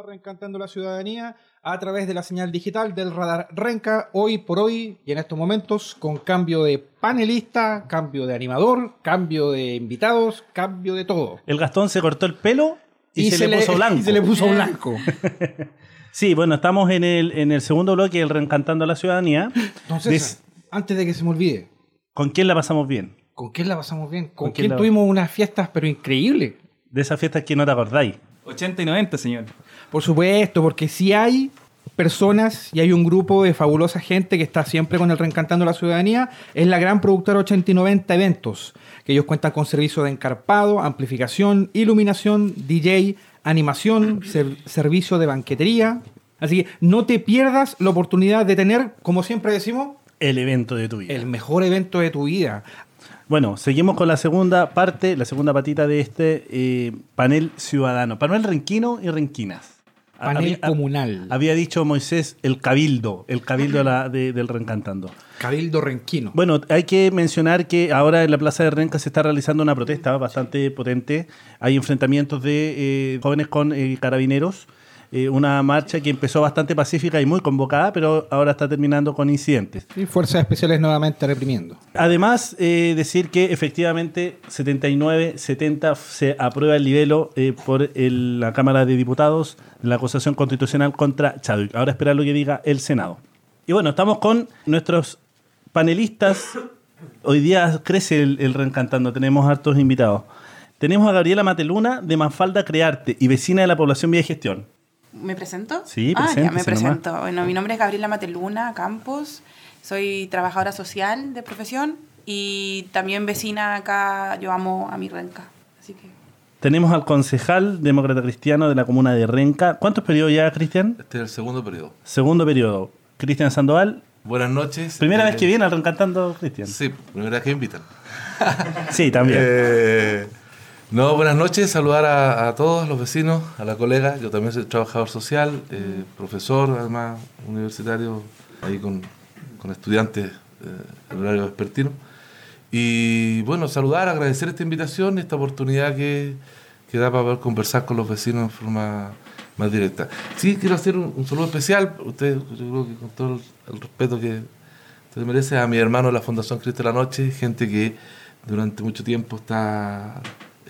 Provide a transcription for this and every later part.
a Reencantando la Ciudadanía a través de la señal digital del radar Renca, hoy por hoy y en estos momentos con cambio de panelista, cambio de animador, cambio de invitados, cambio de todo. El Gastón se cortó el pelo y, se, le puso blanco. Y se le puso blanco. sí, bueno, estamos en el, en el segundo bloque del Reencantando la Ciudadanía. Entonces, antes de que se me olvide. ¿Con quién la pasamos bien? ¿Con quién la pasamos bien? ¿Con, quién, tuvimos unas fiestas pero increíbles? De esas fiestas que no te acordáis. 80 y 90, señor. Por supuesto, porque si hay personas y hay un grupo de fabulosa gente que está siempre con el Reencantando la Ciudadanía, es la gran productora 80 y 90 Eventos, que ellos cuentan con servicios de encarpado, amplificación, iluminación, DJ, animación, servicio de banquetería. Así que no te pierdas la oportunidad de tener, como siempre decimos, el evento de tu vida. El mejor evento de tu vida. Bueno, seguimos con la segunda parte, la segunda patita de este eh, panel ciudadano. Panel renquino y renquinas. Panel comunal. Había dicho Moisés el cabildo, el cabildo del Reencantando. Cabildo renquino. Bueno, hay que mencionar que ahora en la Plaza de Renca se está realizando una protesta bastante potente. Hay enfrentamientos de eh, jóvenes con eh, carabineros eh, una marcha que empezó bastante pacífica y muy convocada, pero ahora está terminando con incidentes. Y fuerzas especiales nuevamente reprimiendo. Además, eh, decir que efectivamente 79-70 se aprueba el libelo eh, por la Cámara de Diputados la acusación constitucional contra Chadwick. Ahora esperar lo que diga el Senado. Y bueno, estamos con nuestros panelistas. Hoy día crece el, el reencantando, tenemos hartos invitados. Tenemos a Gabriela Mateluna de Manfalda Crearte y vecina de la población Vía Gestión. ¿Me presento? Sí, ah, ya me presento. Bueno, mi nombre es Gabriela Mateluna Campos, soy trabajadora social de profesión y también vecina acá, yo amo a mi Renca. Así que... Tenemos al concejal demócrata cristiano de la comuna de Renca. ¿Cuántos periodos ya, Cristian? Este es el segundo periodo. Segundo periodo. Cristian Sandoval. Buenas noches. ¿Primera vez que viene al Reencantando, Cristian? Sí, primera vez que invitan. sí, también. Eh, no, buenas noches, saludar a, todos los vecinos, a la colega, yo también soy trabajador social, eh, profesor además universitario, ahí con, estudiantes eh, horario vespertino. Y bueno, saludar, agradecer esta invitación, esta oportunidad que, que da para poder conversar con los vecinos en forma más directa. Sí, quiero hacer un, saludo especial, usted, yo creo que con todo el, respeto que usted merece, a mi hermano de la Fundación Cristo de la Noche, gente que durante mucho tiempo está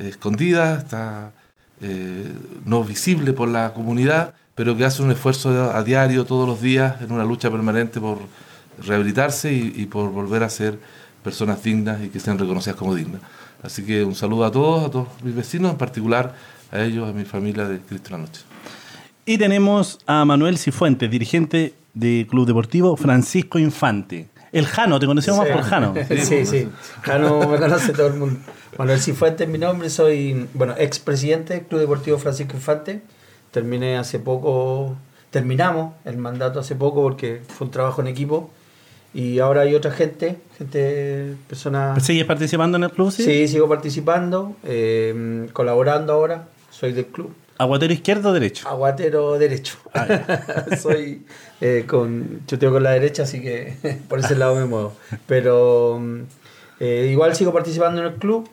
escondida, está eh, no visible por la comunidad, pero que hace un esfuerzo a diario, todos los días, en una lucha permanente por rehabilitarse y, por volver a ser personas dignas y que sean reconocidas como dignas. Así que un saludo a todos, a todos mis vecinos, en particular a ellos, a mi familia de Cristo la Noche. Y tenemos a Manuel Cifuentes, dirigente del Club Deportivo Francisco Infante. El Jano, te conocemos más por Jano. Sí, sí. Jano me conoce todo el mundo. Manuel Cifuentes es mi nombre, soy bueno, expresidente del Club Deportivo Francisco Infante. Terminé hace poco, terminamos el mandato hace poco porque fue un trabajo en equipo. Y ahora hay otra gente, gente, personas... ¿Sigues participando en el club? Sí, sí sigo participando, eh, colaborando ahora, soy del club. ¿Aguatero izquierdo o derecho? Aguatero derecho. Ah, soy eh, con chuteo con la derecha, así que por ese lado me muevo. Pero eh, igual sigo participando en el club.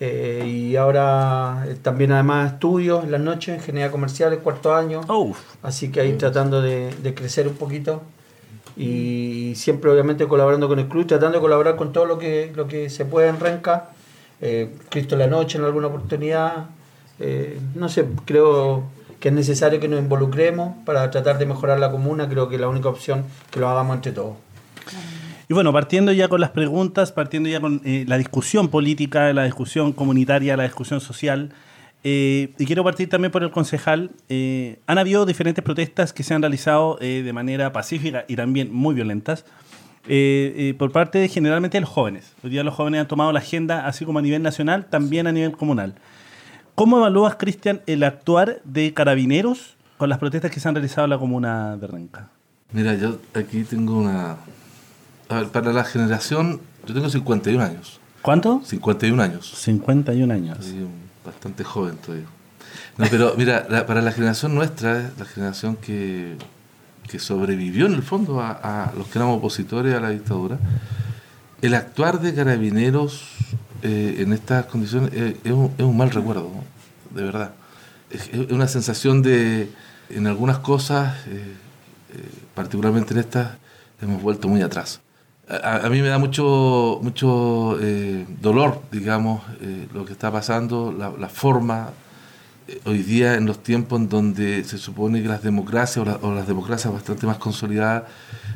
Eh, y ahora eh, también además estudios en las noches, ingeniería comercial, el cuarto año. Así que ahí tratando de, crecer un poquito. Y siempre obviamente colaborando con el club, tratando de colaborar con todo lo que, lo que se puede en Renca. Cristo en la noche en alguna oportunidad. No sé, creo que es necesario que nos involucremos para tratar de mejorar la comuna. Creo que la única opción que lo hagamos entre todos. Y bueno, partiendo ya con las preguntas, partiendo ya con eh, la discusión política, la discusión comunitaria, la discusión social, eh, y quiero partir también por el concejal. Eh, han habido diferentes protestas que se han realizado de manera pacífica y también muy violentas por parte de, generalmente de los jóvenes. Hoy día los jóvenes han tomado la agenda, así como a nivel nacional, también a nivel comunal. ¿Cómo evalúas, Cristian, el actuar de carabineros con las protestas que se han realizado en la comuna de Renca? Mira, yo aquí tengo una, para la generación, yo tengo 51 años. ¿Cuánto? 51 años. 51 años. bastante joven todavía. No, pero mira, para la generación nuestra, la generación que, que sobrevivió en el fondo a, los que éramos opositores a la dictadura, el actuar de carabineros eh, en estas condiciones es, un, mal recuerdo, de verdad. Es, una sensación de en algunas cosas, particularmente en estas, hemos vuelto muy atrás. A, mí me da mucho, mucho dolor, digamos, lo que está pasando, la, la forma hoy día en los tiempos en donde se supone que las democracias o, las democracias bastante más consolidadas,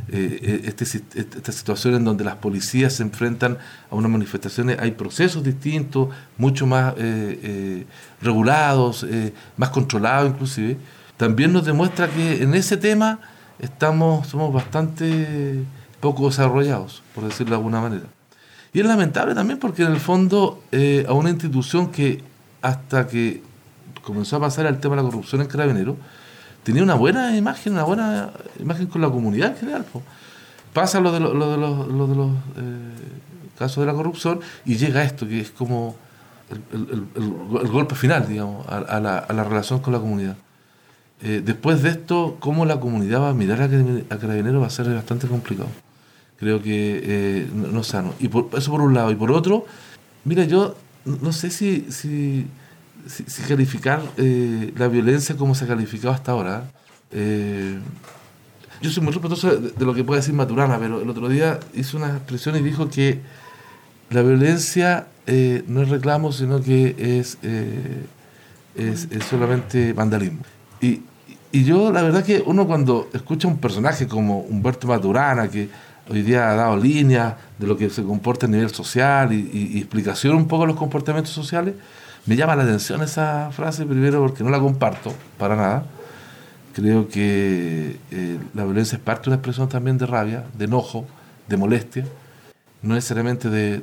eh, eh, este, esta situación en donde las policías se enfrentan a unas manifestaciones, hay procesos distintos, mucho más eh, regulados, más controlados inclusive, también nos demuestra que en ese tema estamos, somos bastante poco desarrollados, por decirlo de alguna manera. Y es lamentable también porque en el fondo a una institución que hasta que comenzó a pasar el tema de la corrupción en Carabinero, tenía una buena imagen, una buena imagen con la comunidad en general. Pasa lo de, lo, de los, lo de los eh, casos de la corrupción y llega esto, que es como el, golpe final, digamos, a, la, a, la, relación con la comunidad. Eh, después de esto, cómo la comunidad va a mirar a, a va a ser bastante complicado. Creo que eh, no, sano. Y por, eso por un lado. Y por otro, mira, yo no sé si si, calificar eh, la violencia como se ha calificado hasta ahora. Eh, yo soy muy respetuoso de, lo que puede decir Maturana, pero el otro día hizo una expresión y dijo que la violencia eh, no es reclamo, sino que es, es, solamente vandalismo. Y, y yo, la verdad que uno cuando escucha a un personaje como Humberto Maturana, que hoy día ha dado líneas de lo que se comporta a nivel social y, y explicación un poco de los comportamientos sociales, me llama la atención esa frase, primero porque no la comparto para nada. Creo que eh, la violencia es parte de una expresión también de rabia, de enojo, de molestia, no necesariamente de,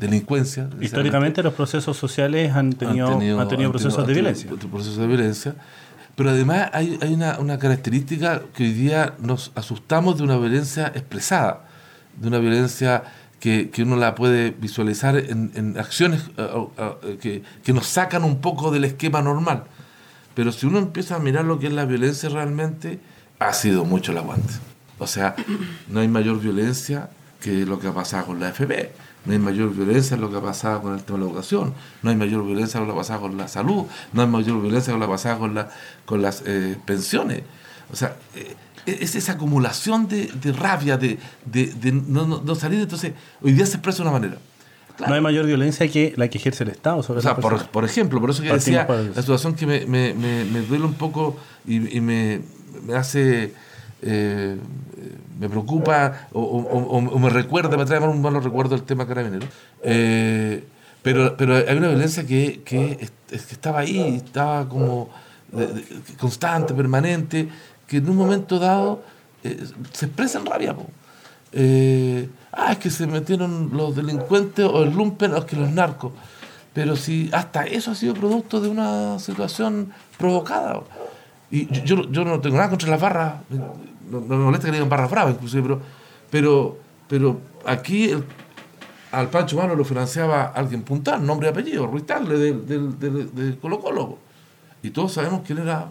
delincuencia. Históricamente los procesos sociales han tenido, tenido, procesos de violencia. Procesos de violencia. Pero además hay, una, una, característica que hoy día nos asustamos de una violencia expresada, de una violencia que, uno la puede visualizar en, acciones eh, eh, que, que, nos sacan un poco del esquema normal. Pero si uno empieza a mirar lo que es la violencia realmente, ha sido mucho el aguante. O sea, no hay mayor violencia que lo que ha pasado con la FB. No hay mayor violencia que lo que ha pasado con el tema de la educación. No hay mayor violencia que lo que ha pasado con la salud. No hay mayor violencia que lo que ha pasado con, la, con las eh, pensiones. O sea, es esa acumulación de, rabia, de, no, salir. Entonces, hoy día se expresa de una manera. No hay mayor violencia que la que ejerce el Estado sobre o sea, por, ejemplo, por eso que decía, la situación que me, me, me, duele un poco y, me, hace, eh, me preocupa o, me recuerda, me trae un malo recuerdo el tema carabinero. Eh, pero, pero hay una violencia que, que, estaba ahí, estaba como constante, permanente, que en un momento dado eh, se expresa en rabia. Eh, ah, es que se metieron los delincuentes o el lumpen o que los narcos. Pero si hasta eso ha sido producto de una situación provocada. Y yo, yo, no tengo nada contra las barras, no, me molesta que digan barras bravas inclusive, pero, pero, pero aquí al Pancho Mano lo financiaba alguien puntal, nombre y apellido, Ruiz Tagle de Colo Colo. Y todos sabemos quién era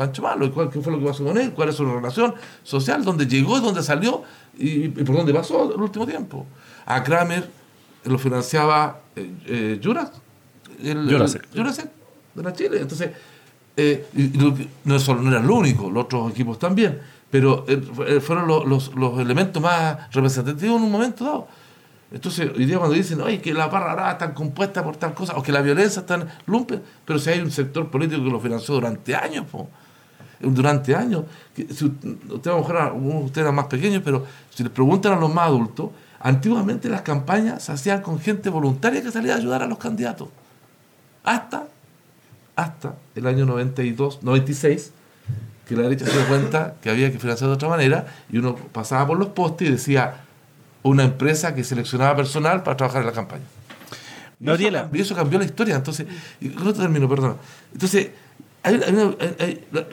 Pancho Malo, cuál, qué fue lo que pasó con él, cuál es su relación social, dónde llegó y dónde salió y, por dónde pasó el último tiempo. A Kramer lo financiaba eh, eh el, Jurasek. de la Chile. Entonces, eh, no, solo, no era el único, los otros equipos también, pero eh, fueron los, elementos más representativos en un momento dado. Entonces, hoy día cuando dicen, oye, que la barra está compuesta por tal cosa, o que la violencia está en lumpen, pero si hay un sector político que lo financió durante años, durante años. Si usted, a lo mejor usted era más pequeño, pero si les preguntan a los más adultos, antiguamente las campañas se hacían con gente voluntaria que salía a ayudar a los candidatos. Hasta, hasta el año 92, 96, que la derecha se dio cuenta que había que financiar de otra manera y uno pasaba por los postes y decía una empresa que seleccionaba personal para trabajar en la campaña. Y eso, y eso cambió la historia. Entonces, y no termino, perdón. Entonces,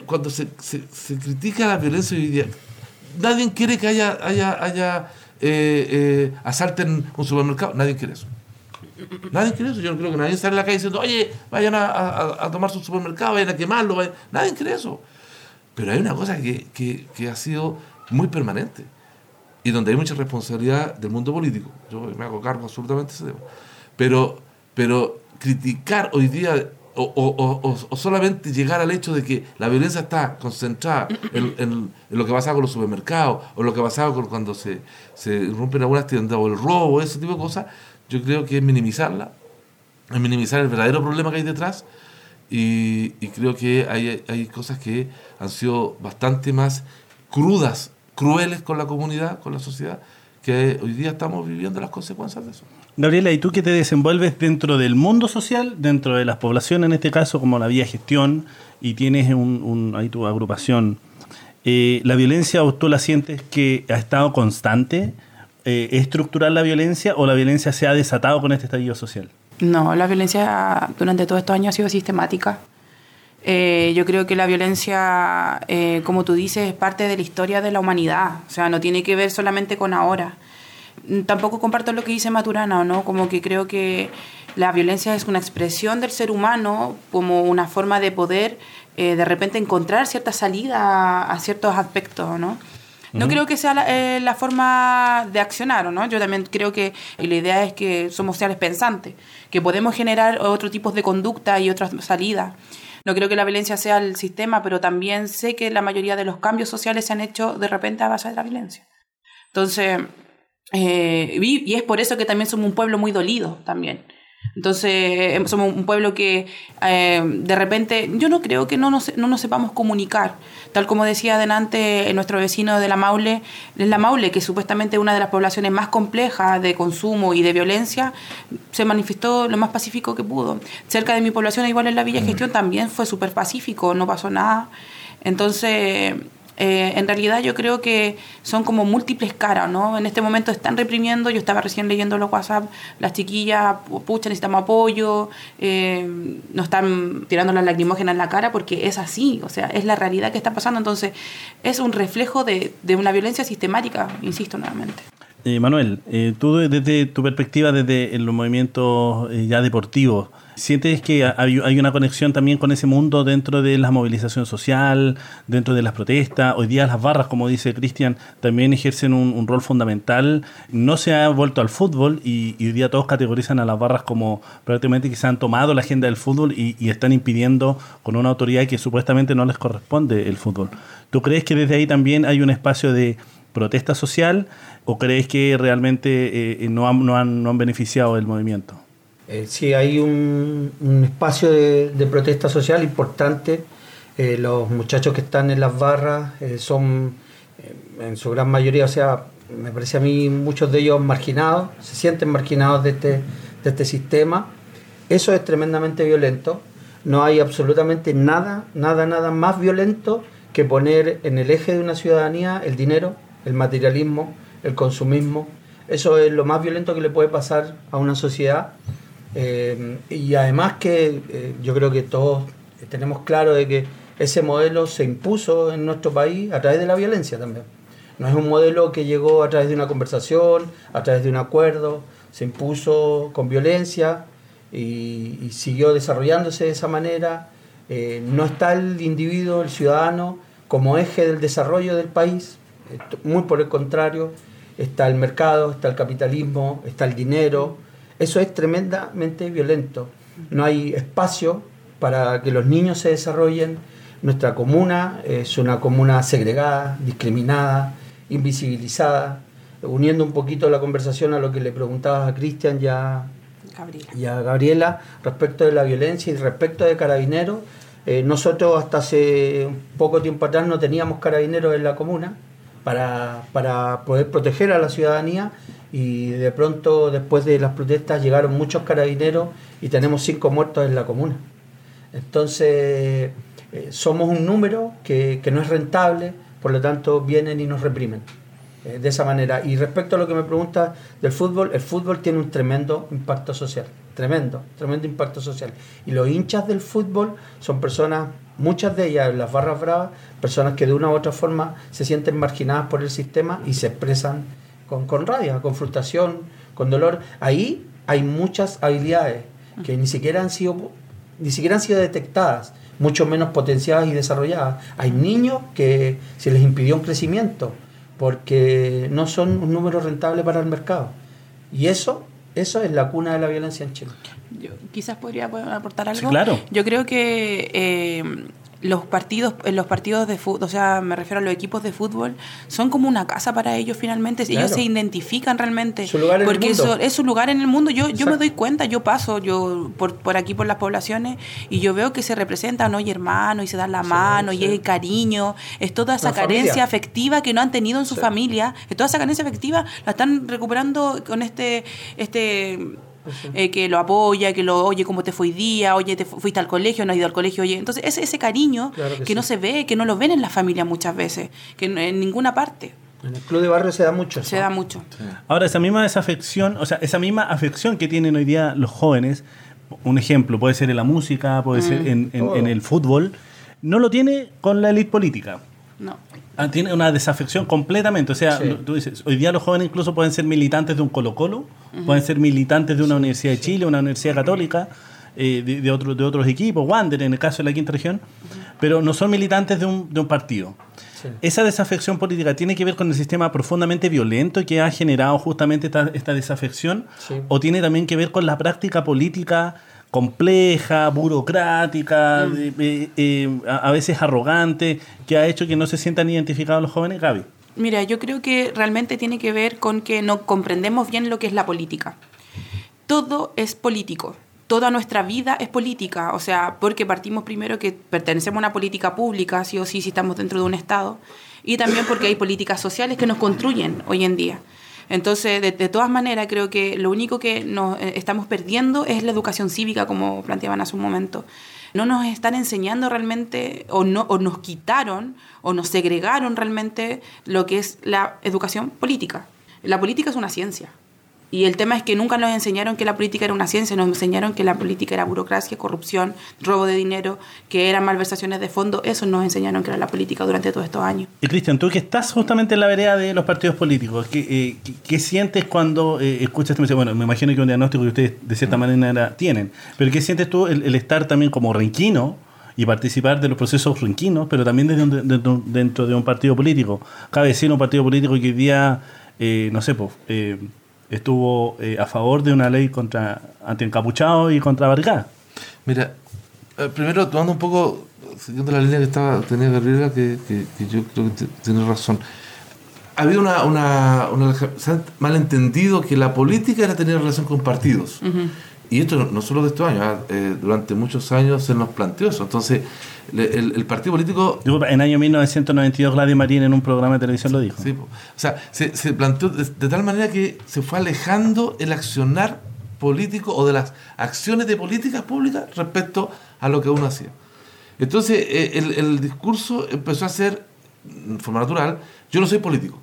cuando se, se, critica la violencia hoy día, nadie quiere que haya, haya, haya eh, eh, asalten un supermercado, nadie quiere eso. Nadie quiere eso. Yo no creo que nadie salga a la calle diciendo, oye, vayan a, a, tomar su supermercado, vayan a quemarlo. Nadie cree eso. Pero hay una cosa que, que, que, ha sido muy permanente y donde hay mucha responsabilidad del mundo político. Yo me hago cargo absolutamente ese tema. Pero, pero criticar hoy día o, solamente llegar al hecho de que la violencia está concentrada en, lo que pasaba con los supermercados o lo que pasaba con cuando se, se rompen algunas tiendas o el robo, ese tipo de cosas, yo creo que es minimizarla, es minimizar el verdadero problema que hay detrás y, creo que hay, hay cosas que han sido bastante más crudas, crueles con la comunidad, con la sociedad, que hoy día estamos viviendo las consecuencias de eso. Gabriela, ¿y tú que te desenvuelves dentro del mundo social, dentro de las poblaciones en este caso, como la vía gestión, y tienes un, ahí tu agrupación? Eh, ¿La violencia o tú la sientes que ha estado constante? Eh, ¿Es estructural la violencia o la violencia se ha desatado con este estallido social? No, la violencia durante todos estos años ha sido sistemática. Eh, yo creo que la violencia, eh, como tú dices, es parte de la historia de la humanidad, o sea, no tiene que ver solamente con ahora. Tampoco comparto lo que dice Maturana, ¿no? Como que creo que la violencia es una expresión del ser humano, como una forma de poder eh, de repente encontrar cierta salida a, ciertos aspectos, ¿no? No creo que sea la, forma de accionar, ¿no? Yo también creo que la idea es que somos seres pensantes, que podemos generar otro tipo de conducta y otras salidas. No creo que la violencia sea el sistema, pero también sé que la mayoría de los cambios sociales se han hecho de repente a base de la violencia. Entonces, eh, y es por eso que también somos un pueblo muy dolido también. Entonces, em, somos un pueblo que eh, de repente, yo no creo que no nos, no nos sepamos comunicar. Tal como decía adelante nuestro vecino de la Maule, la Maule, que supuestamente es una de las poblaciones más complejas de consumo y de violencia, se manifestó lo más pacífico que pudo. Cerca de mi población, igual en la Villa Gestión, también fue súper pacífico, no pasó nada. Entonces, eh, en realidad yo creo que son como múltiples caras, ¿no? En este momento están reprimiendo, yo estaba recién leyendo los WhatsApp, las chiquillas, pucha, necesitamos apoyo, eh, nos están tirando las lacrimógenas en la cara porque es así, o sea, es la realidad que está pasando, entonces es un reflejo de, de una violencia sistemática, insisto nuevamente. Eh, Manuel, tú desde tu perspectiva, desde los movimientos ya deportivos, ¿Sientes que hay una conexión también con ese mundo dentro de la movilización social, dentro de las protestas? Hoy día las barras, como dice Cristian, también ejercen un, rol fundamental. No se ha vuelto al fútbol y, hoy día todos categorizan a las barras como prácticamente que se han tomado la agenda del fútbol y, están impidiendo con una autoridad que supuestamente no les corresponde el fútbol. ¿Tú crees que desde ahí también hay un espacio de protesta social o crees que realmente eh, no, no, han, no han beneficiado el movimiento? Eh, sí, hay un, espacio de, protesta social importante. Eh, los muchachos que están en las barras eh, son, en su gran mayoría, o sea, me parece a mí, muchos de ellos marginados, se sienten marginados de este, de este sistema. Eso es tremendamente violento. No hay absolutamente nada, nada, nada más violento que poner en el eje de una ciudadanía el dinero, el materialismo, el consumismo. Eso es lo más violento que le puede pasar a una sociedad eh, y además que eh, yo creo que todos tenemos claro de que ese modelo se impuso en nuestro país a través de la violencia también. No es un modelo que llegó a través de una conversación, a través de un acuerdo, se impuso con violencia y, siguió desarrollándose de esa manera. Eh, no está el individuo, el ciudadano, como eje del desarrollo del país, muy por el contrario, está el mercado, está el capitalismo, está el dinero, eso es tremendamente violento. No hay espacio para que los niños se desarrollen. Nuestra comuna es una comuna segregada, discriminada, invisibilizada. Uniendo un poquito la conversación a lo que le preguntabas a Cristian y, a Gabriela respecto de la violencia y respecto de carabineros. Eh, nosotros hasta hace poco tiempo atrás no teníamos carabineros en la comuna para, para poder proteger a la ciudadanía y de pronto después de las protestas llegaron muchos carabineros y tenemos cinco muertos en la comuna. Entonces eh, somos un número que, no es rentable, por lo tanto vienen y nos reprimen. Eh, de esa manera. Y respecto a lo que me pregunta del fútbol, el fútbol tiene un tremendo impacto social, tremendo, tremendo impacto social. Y los hinchas del fútbol son personas, muchas de ellas en las barras bravas, personas que de una u otra forma se sienten marginadas por el sistema y se expresan con, con rabia, con frustración, con dolor. Ahí hay muchas habilidades que ni siquiera han sido, ni siquiera han sido detectadas, mucho menos potenciadas y desarrolladas. Hay niños que se les impidió un crecimiento porque no son un número rentable para el mercado. Y eso Eso es la cuna de la violencia en Chile. Yo quizás podría aportar algo. Sí, claro. Yo creo que eh, los partidos, en los partidos de fútbol, o sea, me refiero a los equipos de fútbol, son como una casa para ellos finalmente. Ellos se identifican realmente. Su lugar en el porque mundo. eso es su lugar en el mundo. Yo, yo me doy cuenta, yo paso yo por, por aquí, por las poblaciones, y yo veo que se representan hoy hermanos y se dan la mano y sí. hay cariño. Es toda esa familia. carencia afectiva que no han tenido en su Sí. familia. Que toda esa carencia afectiva la están recuperando con este... este eh, que lo apoya, que lo oye cómo te fue hoy día, oye, te fu- fuiste al colegio, no has ido al colegio, oye. Entonces, ese, ese cariño Claro que que, no se ve, que no lo ven en la familia muchas veces, que no- en ninguna parte En el club de barrio se da mucho. se da mucho. Ahora, esa misma desafección, o sea, esa misma afección que tienen hoy día los jóvenes, un ejemplo, puede ser en la música, puede ser en, en- en el fútbol, no lo tiene con la élite política. No. Ah, Tiene una desafección completamente. O sea, Sí. tú dices, hoy día los jóvenes incluso pueden ser militantes de un Colo-Colo, pueden ser militantes de una Universidad de Chile, una Universidad Católica, eh, de, de, otro- de otros equipos, Wander en el caso de la quinta región, pero no son militantes de un, de un partido. Sí. Esa desafección política tiene que ver con el sistema profundamente violento que ha generado justamente esta, esta desafección, Sí. o tiene también que ver con la práctica política compleja, burocrática, de- de- eh, a, a veces arrogante, que ha hecho que no se sientan identificados los jóvenes, Gaby. Mira, yo creo que realmente tiene que ver con que no comprendemos bien lo que es la política. Todo es político. Toda nuestra vida es política, o sea, porque partimos primero que pertenecemos a una política pública, sí o sí, si estamos dentro de un Estado, y también porque hay políticas sociales que nos construyen hoy en día. Entonces, de, todas maneras, creo que lo único que nos eh, estamos perdiendo es la educación cívica, como planteaban hace un momento. No nos están enseñando realmente, o, no, o nos quitaron, o nos segregaron realmente lo que es la educación política. La política es una ciencia. Y el tema es que nunca nos enseñaron que la política era una ciencia, nos enseñaron que la política era burocracia, corrupción, robo de dinero, que eran malversaciones de fondo. Eso nos enseñaron que era la política durante todos estos años. Y Cristian, tú que estás justamente en la vereda de los partidos políticos, ¿qué, eh, qué- qué sientes cuando eh, escuchas este mensaje? Bueno, me imagino que un diagnóstico que ustedes de cierta manera tienen, pero ¿qué sientes tú el, el estar también como renquino y participar de los procesos renquinos, pero también desde un- dentro, dentro de un partido político? Cabe decir un partido político que hoy día, eh, no sé, pues, eh, estuvo eh, a favor de una ley contra antiencapuchados y contra barricadas. Mira, eh, primero tomando un poco, siguiendo la línea que estaba tenía Gabriela, que, que- que yo creo que tiene razón. Ha habido una, una, una- se ha malentendido que la política era tener relación con partidos. Y esto no, solo de estos años, ah, eh, durante muchos años se nos planteó eso. Entonces, le- el, el partido político Disculpa, En año 1992 Gladys Marín en un programa de televisión lo dijo. Sí, o sea, se, se planteó de, de tal manera que se fue alejando el accionar político o de las acciones de políticas públicas respecto a lo que uno hacía. Entonces, eh, el, el discurso empezó a ser, de forma natural, yo no soy político.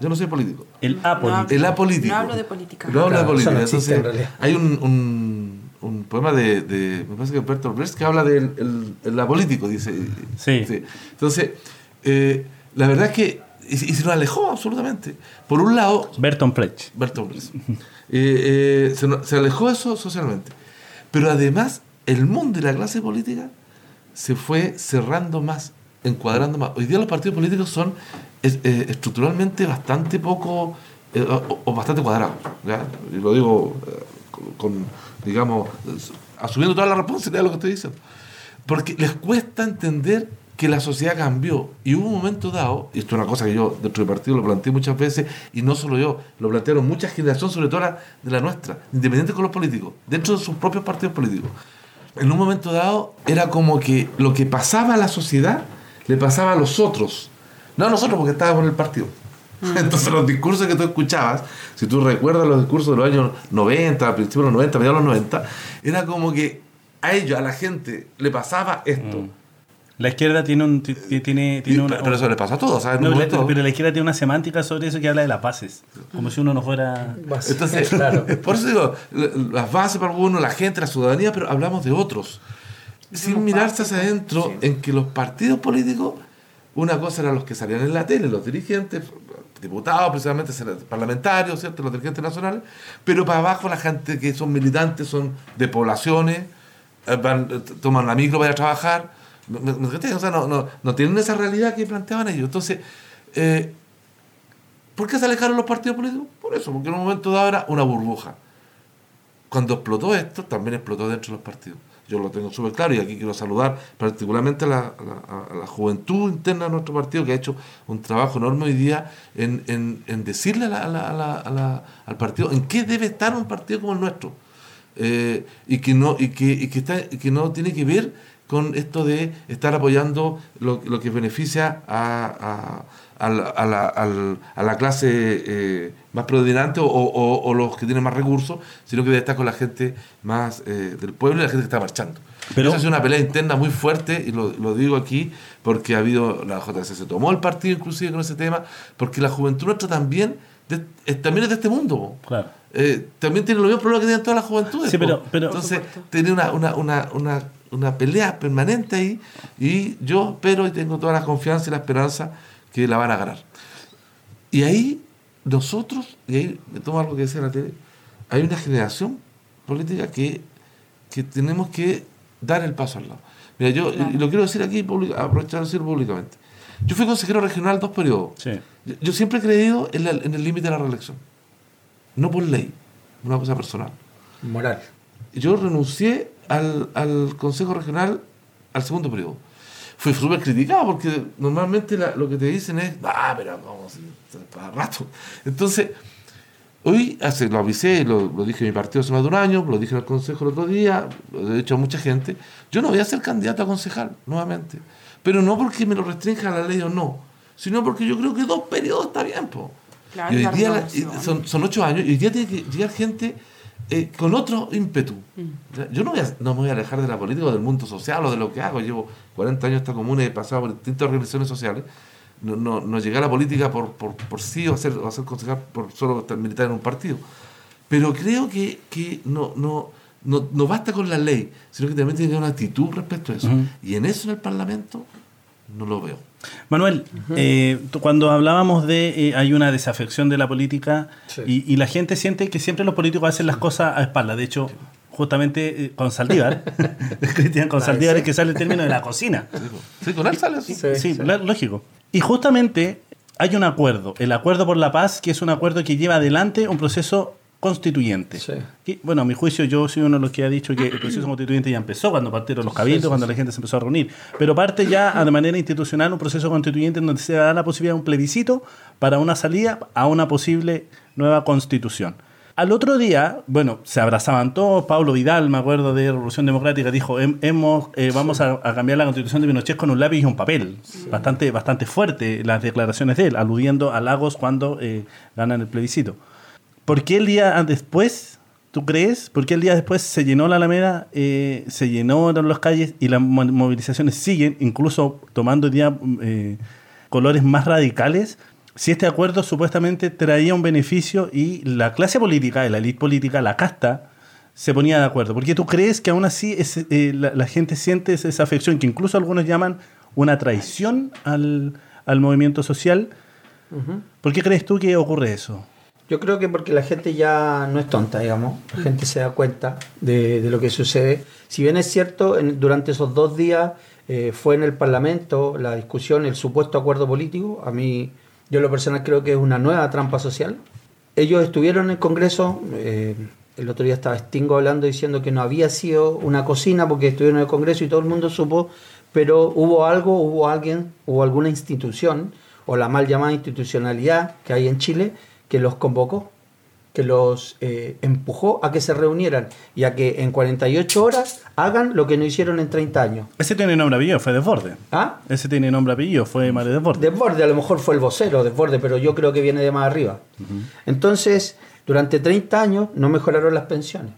Yo no soy político. El apolítico. El apolítico. No hablo de política. No hablo de Claro, política. eso no existe hay un, un, un poema de, de, me parece que Bertolt Brecht, que habla del el, el apolítico, dice. Sí. Entonces, eh, la verdad es que, y, y se nos alejó absolutamente. Por un lado, Berton Brecht. Bertolt Brecht, eh, eh, se, se alejó eso socialmente. Pero además, el mundo y la clase política se fue cerrando más, encuadrando más. Hoy día los partidos políticos son es- eh, estructuralmente bastante poco eh, o, o bastante cuadrados. ¿ya? Y lo digo eh, con, digamos, asumiendo toda la responsabilidad de lo que estoy diciendo. Porque les cuesta entender que la sociedad cambió. Y hubo un momento dado, y esto es una cosa que yo dentro del partido lo planteé muchas veces, y no solo yo, lo plantearon muchas generaciones, sobre todo la, de la nuestra, independientes con los políticos, dentro de sus propios partidos políticos. En un momento dado era como que lo que pasaba a la sociedad le pasaba a los otros. No a nosotros porque estábamos en el partido. Entonces los discursos que tú escuchabas, si tú recuerdas los discursos de los años 90, principios de los 90, mediados de los 90, era como que a ellos, a la gente, le pasaba esto. Mm. La izquierda tiene un ti- ti- tiene, Y- tiene una, pero, eso le pasa a todos, ¿sabes? No, un la- pero la izquierda tiene una semántica sobre eso que habla de las bases. Como si uno no fuera. Base. Entonces, claro. por eso digo, la- las bases para uno, la gente, la ciudadanía, pero hablamos de otros. Sin mirarse hacia adentro sí. en que los partidos políticos, una cosa eran los que salían en la tele, los dirigentes, diputados, precisamente parlamentarios, ¿cierto? los dirigentes nacionales, pero para abajo la gente que son militantes son de poblaciones, eh, van, eh, toman la micro para ir a trabajar, o sea, no tienen esa realidad que planteaban ellos. Entonces, eh, ¿Por qué se alejaron los partidos políticos? Por eso, porque en un momento dado era una burbuja. cuando explotó esto, también explotó dentro de los partidos. Yo lo tengo súper claro y aquí quiero saludar particularmente a la, juventud interna de nuestro partido que ha hecho un trabajo enorme hoy día en, decirle al partido en qué debe estar un partido como el nuestro. Eh, y que no y que, y que, está, que no tiene que ver con esto de estar apoyando lo, lo que beneficia a, a, la, a la, clase eh, más predominante o, o, los que tienen más recursos, sino que debe estar con la gente más eh, del pueblo y la gente que está marchando. Pero eso es una pelea interna muy fuerte y lo, lo, digo aquí porque ha habido, la JC se tomó el partido inclusive con ese tema, porque la juventud nuestra también, también es de este mundo. Claro. Eh, también tiene los mismos problemas que tienen todas las juventudes. Sí, pero, pero, Entonces, tiene una, una, una, una, una pelea permanente ahí y yo espero y tengo toda la confianza y la esperanza que la van a ganar. Y ahí nosotros, y ahí me tomo algo que decía la tele, hay una generación política que, que tenemos que dar el paso al lado. Mira, yo y lo quiero decir aquí, aprovechar de decirlo públicamente. Yo fui consejero regional dos periodos. Yo, siempre he creído en, en el límite de la reelección. No por ley, una cosa personal. Moral. Yo renuncié al, al Consejo Regional al segundo periodo fue súper criticado porque normalmente lo que te dicen es, ah, pero vamos, para rato. Entonces, hoy hace, lo avisé, lo, lo dije en mi partido hace más de un año, lo dije en el consejo el otro día, lo he dicho a mucha gente, yo no voy a ser candidato a concejal nuevamente, pero no porque me lo restrinja la ley o no, sino porque yo creo que dos periodos está bien, po. y hoy día son, son ocho años y hoy día tiene que llegar gente eh, con otro ímpetu. Mm. Yo no, voy a, no me voy a alejar de la política o del mundo social o de lo que hago. Llevo 40 años en esta comuna y he pasado por distintas organizaciones sociales. No, no, no llegué a la política por, por, por sí o hacer, o hacer concejal por solo estar militar en un partido. Pero creo que, que no, no, no, no, basta con la ley, sino que también tiene que haber una actitud respecto a eso. Y en eso en el Parlamento no lo veo. Manuel, eh, cuando hablábamos de eh, hay una desafección de la política y, la gente siente que siempre los políticos hacen las cosas a espaldas. De hecho, justamente eh, con Saldívar, Cristian, con Saldívar es que sale el término de la cocina. Sí, con él sale Sí, lógico. Y justamente hay un acuerdo, el Acuerdo por la Paz, que es un acuerdo que lleva adelante un proceso constituyente. bueno, a mi juicio yo soy uno de los que ha dicho que el proceso constituyente ya empezó cuando partieron los cabildos, cuando la gente se empezó a reunir, pero parte ya de manera institucional un proceso constituyente en donde se da la posibilidad de un plebiscito para una salida a una posible nueva constitución. Al otro día, bueno, se abrazaban todos. Pablo Vidal, me acuerdo de Revolución Democrática, dijo: hemos, eh, vamos a, cambiar la constitución de Pinochet con un lápiz y un papel. Bastante, bastante fuerte las declaraciones de él, aludiendo a Lagos cuando eh, ganan el plebiscito. ¿Por qué el día después, tú crees, por qué el día después se llenó la Alameda, eh, se llenaron las calles y las movilizaciones siguen, incluso tomando día eh, colores más radicales? Si este acuerdo supuestamente traía un beneficio y la clase política, la élite política, la casta, se ponía de acuerdo. ¿Por qué tú crees que aún así eh, la, gente siente esa afección que incluso algunos llaman una traición al, movimiento social? ¿Por qué crees tú que ocurre eso? Yo creo que porque la gente ya no es tonta, digamos. La gente se da cuenta de, lo que sucede. Si bien es cierto, durante esos dos días eh, fue en el Parlamento la discusión, el supuesto acuerdo político. A mí, yo lo personal creo que es una nueva trampa social. Ellos estuvieron en el Congreso. Eh, el otro día estaba Stingo hablando diciendo que no había sido una cocina porque estuvieron en el Congreso y todo el mundo supo, pero hubo algo, hubo alguien, hubo alguna institución o la mal llamada institucionalidad que hay en Chile que los convocó, que los eh, empujó a que se reunieran y a que en 48 horas hagan lo que no hicieron en 30 años. Ese tiene nombre apellido, fue Desborde. ¿Ah? Ese tiene nombre apellido, fue Mario Desborde. Desborde, a lo mejor fue el vocero Desborde, pero yo creo que viene de más arriba. Entonces, durante 30 años no mejoraron las pensiones.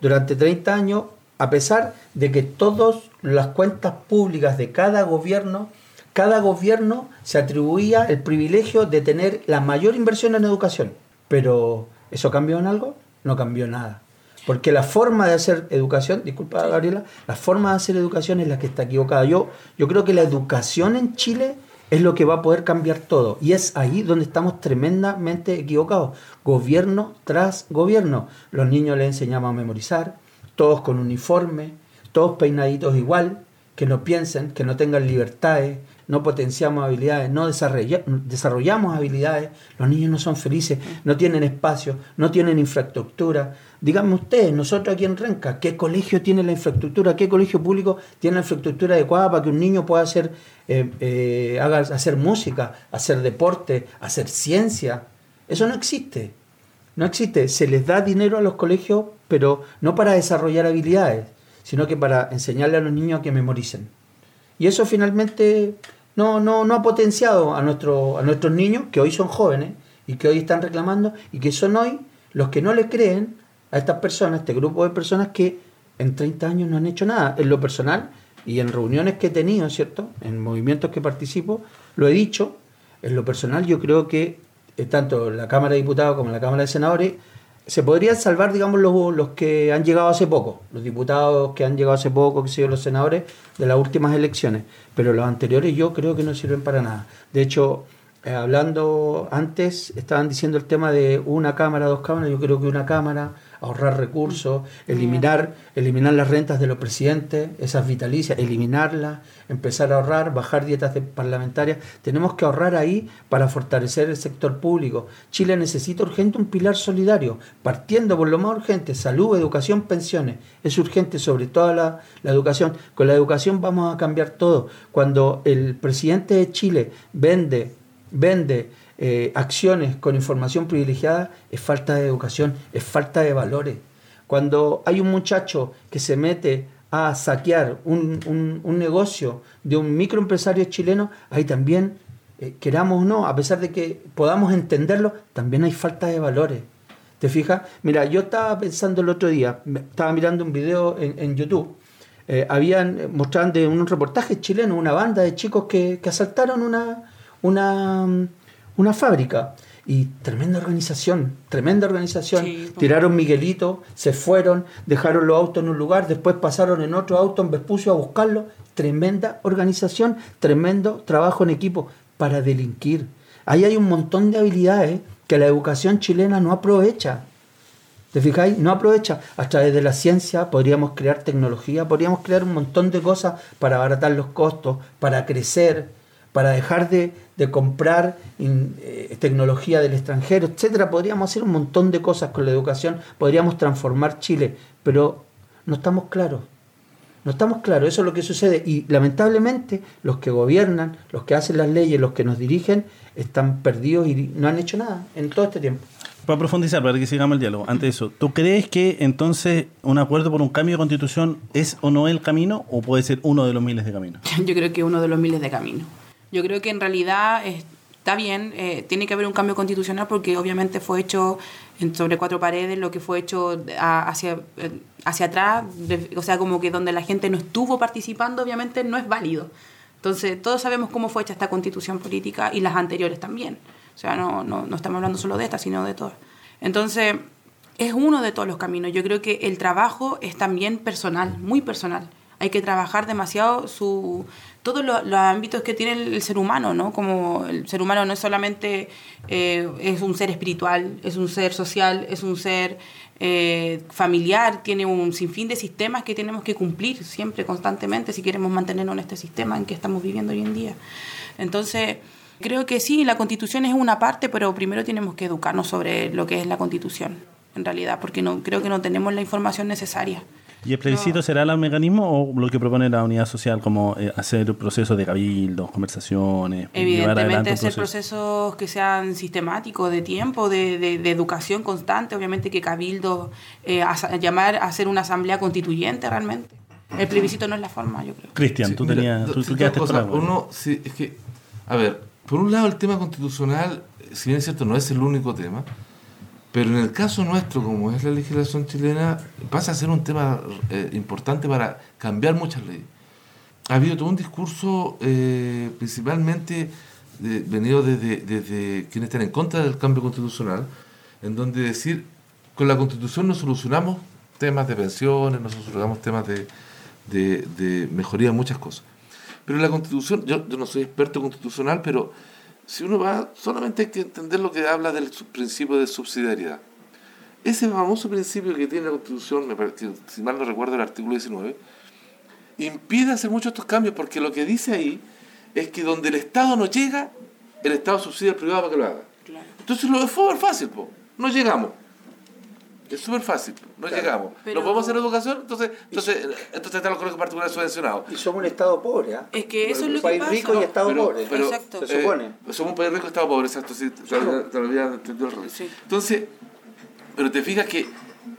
Durante 30 años, a pesar de que todas las cuentas públicas de cada gobierno cada gobierno se atribuía el privilegio de tener la mayor inversión en educación. Pero, ¿eso cambió en algo? No cambió nada. Porque la forma de hacer educación, disculpa Gabriela, la forma de hacer educación es la que está equivocada. Yo, yo creo que la educación en Chile es lo que va a poder cambiar todo. Y es ahí donde estamos tremendamente equivocados. Gobierno tras gobierno. Los niños les enseñamos a memorizar, todos con uniforme, todos peinaditos igual, que no piensen, que no tengan libertades, no potenciamos habilidades, no desarrollamos habilidades, los niños no son felices, no tienen espacio, no tienen infraestructura. Díganme ustedes, nosotros aquí en Renca, ¿qué colegio tiene la infraestructura? ¿Qué colegio público tiene la infraestructura adecuada para que un niño pueda hacer, eh, eh, haga, hacer música, hacer deporte, hacer ciencia? Eso no existe. No existe. Se les da dinero a los colegios, pero no para desarrollar habilidades, sino que para enseñarle a los niños a que memoricen. Y eso finalmente no, no, no ha potenciado a, nuestro, a nuestros niños, que hoy son jóvenes y que hoy están reclamando, y que son hoy los que no le creen a estas personas, este grupo de personas que en 30 años no han hecho nada. En lo personal y en reuniones que he tenido, ¿cierto? En movimientos que participo, lo he dicho. En lo personal yo creo que eh, tanto la Cámara de Diputados como la Cámara de Senadores se podrían salvar, digamos, los, los, que han llegado hace poco, los diputados que han llegado hace poco, que son los senadores de las últimas elecciones, pero los anteriores yo creo que no sirven para nada. De hecho, eh, hablando antes, estaban diciendo el tema de una cámara, dos cámaras, yo creo que una cámara, ahorrar recursos, eliminar, eliminar las rentas de los presidentes, esas vitalicias, eliminarlas, empezar a ahorrar, bajar dietas parlamentarias. Tenemos que ahorrar ahí para fortalecer el sector público. Chile necesita urgente un pilar solidario, partiendo por lo más urgente, salud, educación, pensiones. Es urgente sobre todo la, la educación. Con la educación vamos a cambiar todo. Cuando el presidente de Chile vende, vende eh, acciones con información privilegiada es falta de educación, es falta de valores. Cuando hay un muchacho que se mete a saquear un, negocio de un microempresario chileno, ahí también, eh, queramos o no, a pesar de que podamos entenderlo, también hay falta de valores. ¿Te fijas? Mira, yo estaba pensando el otro día, estaba mirando un video en, YouTube, eh, habían mostraban de un reportaje chileno, una banda de chicos que, que asaltaron una, una, una fábrica. Y tremenda organización, tremenda organización. Tiraron Miguelito, se fueron, dejaron los autos en un lugar, después pasaron en otro auto en Vespucio a buscarlo. Tremenda organización, tremendo trabajo en equipo para delinquir. Ahí hay un montón de habilidades que la educación chilena no aprovecha. ¿Te fijáis? No aprovecha. A través de la ciencia podríamos crear tecnología, podríamos crear un montón de cosas para abaratar los costos, para crecer, para dejar de, comprar eh, tecnología del extranjero, etcétera. Podríamos hacer un montón de cosas con la educación, podríamos transformar Chile, pero no estamos claros. No estamos claros, eso es lo que sucede. Y lamentablemente los que gobiernan, los que hacen las leyes, los que nos dirigen, están perdidos y no han hecho nada en todo este tiempo. Para profundizar, para que sigamos el diálogo, antes de eso, ¿tú crees que entonces un acuerdo por un cambio de constitución es o no el camino o puede ser uno de los miles de caminos? Yo creo que uno de los miles de caminos. Yo creo que en realidad está bien, eh, tiene que haber un cambio constitucional porque obviamente fue hecho sobre cuatro paredes, lo que fue hecho hacia, eh, hacia atrás, o sea, como que donde la gente no estuvo participando, obviamente no es válido. Entonces, todos sabemos cómo fue hecha esta constitución política y las anteriores también. O sea, no, no, no estamos hablando solo de esta, sino de todas. Entonces, es uno de todos los caminos. Yo creo que el trabajo es también personal, muy personal. Hay que trabajar demasiado su, todos los, ámbitos que tiene el, ser humano, ¿no? Como el ser humano no es solamente eh, es un ser espiritual, es un ser social, es un ser eh, familiar, tiene un sinfín de sistemas que tenemos que cumplir siempre, constantemente, si queremos mantenernos en este sistema en que estamos viviendo hoy en día. Entonces, creo que sí, la constitución es una parte, pero primero tenemos que educarnos sobre lo que es la constitución, en realidad, porque no, creo que no tenemos la información necesaria. ¿Y el plebiscito será el mecanismo o lo que propone la unidad social como eh, hacer procesos de cabildos, conversaciones? Evidentemente hacer procesos que sean sistemáticos, de tiempo, de, de, educación constante, obviamente que cabildo, eh, llamar a hacer una asamblea constituyente realmente. El plebiscito no es la forma, yo creo. Cristian, tú tenías... Tú, uno, sí, es que, a ver, por un lado el tema constitucional, si bien es cierto, no es el único tema, pero en el caso nuestro, como es la legislación chilena, pasa a ser un tema eh, importante para cambiar muchas leyes. Ha habido todo un discurso, eh, principalmente venido desde, quienes están en contra del cambio constitucional, en donde decir, con la constitución no solucionamos temas de pensiones, no solucionamos temas de, mejoría en muchas cosas. Pero la constitución, yo, yo no soy experto constitucional, pero si uno va, solamente hay que entender lo que habla del principio de subsidiariedad. Ese famoso principio que tiene la Constitución, me parece, si mal no recuerdo el artículo 19, impide hacer muchos estos cambios porque lo que dice ahí es que donde el Estado no llega, el Estado subsidia al privado para que lo haga. Entonces lo es súper fácil, po. no llegamos. Es súper fácil, no llegamos. Pero- ¿No podemos hacer educación? Entonces, entonces, entonces están los colegios particulares subvencionados. Y somos un Estado pobre, ¿ah? Es que eso es lo un que país pasa. rico y Estado Pero- pobre. pero, Exacto. Se supone. eh, somos un país rico, Estado pobre, exacto. Sí, te, lo había entendido al revés. Sí. Entonces, pero te fijas que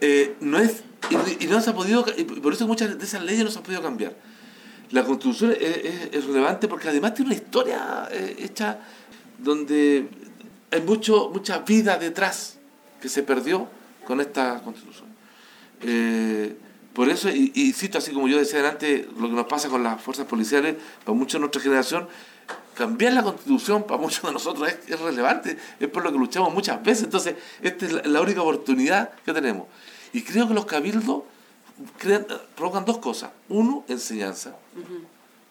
eh, no es. Y, y no se ha podido. Y por eso muchas de esas leyes no se han podido cambiar. La constitución es, es- es relevante porque además tiene una historia eh, hecha donde hay mucho, mucha vida detrás que se perdió con esta constitución. Eh, por eso, y, y cito así como yo decía antes, lo que nos pasa con las fuerzas policiales, para muchos de nuestra generación, cambiar la constitución para muchos de nosotros es, es relevante, es por lo que luchamos muchas veces. Entonces, esta es la, la única oportunidad que tenemos. Y creo que los cabildos crean- provocan dos cosas. Uno, enseñanza.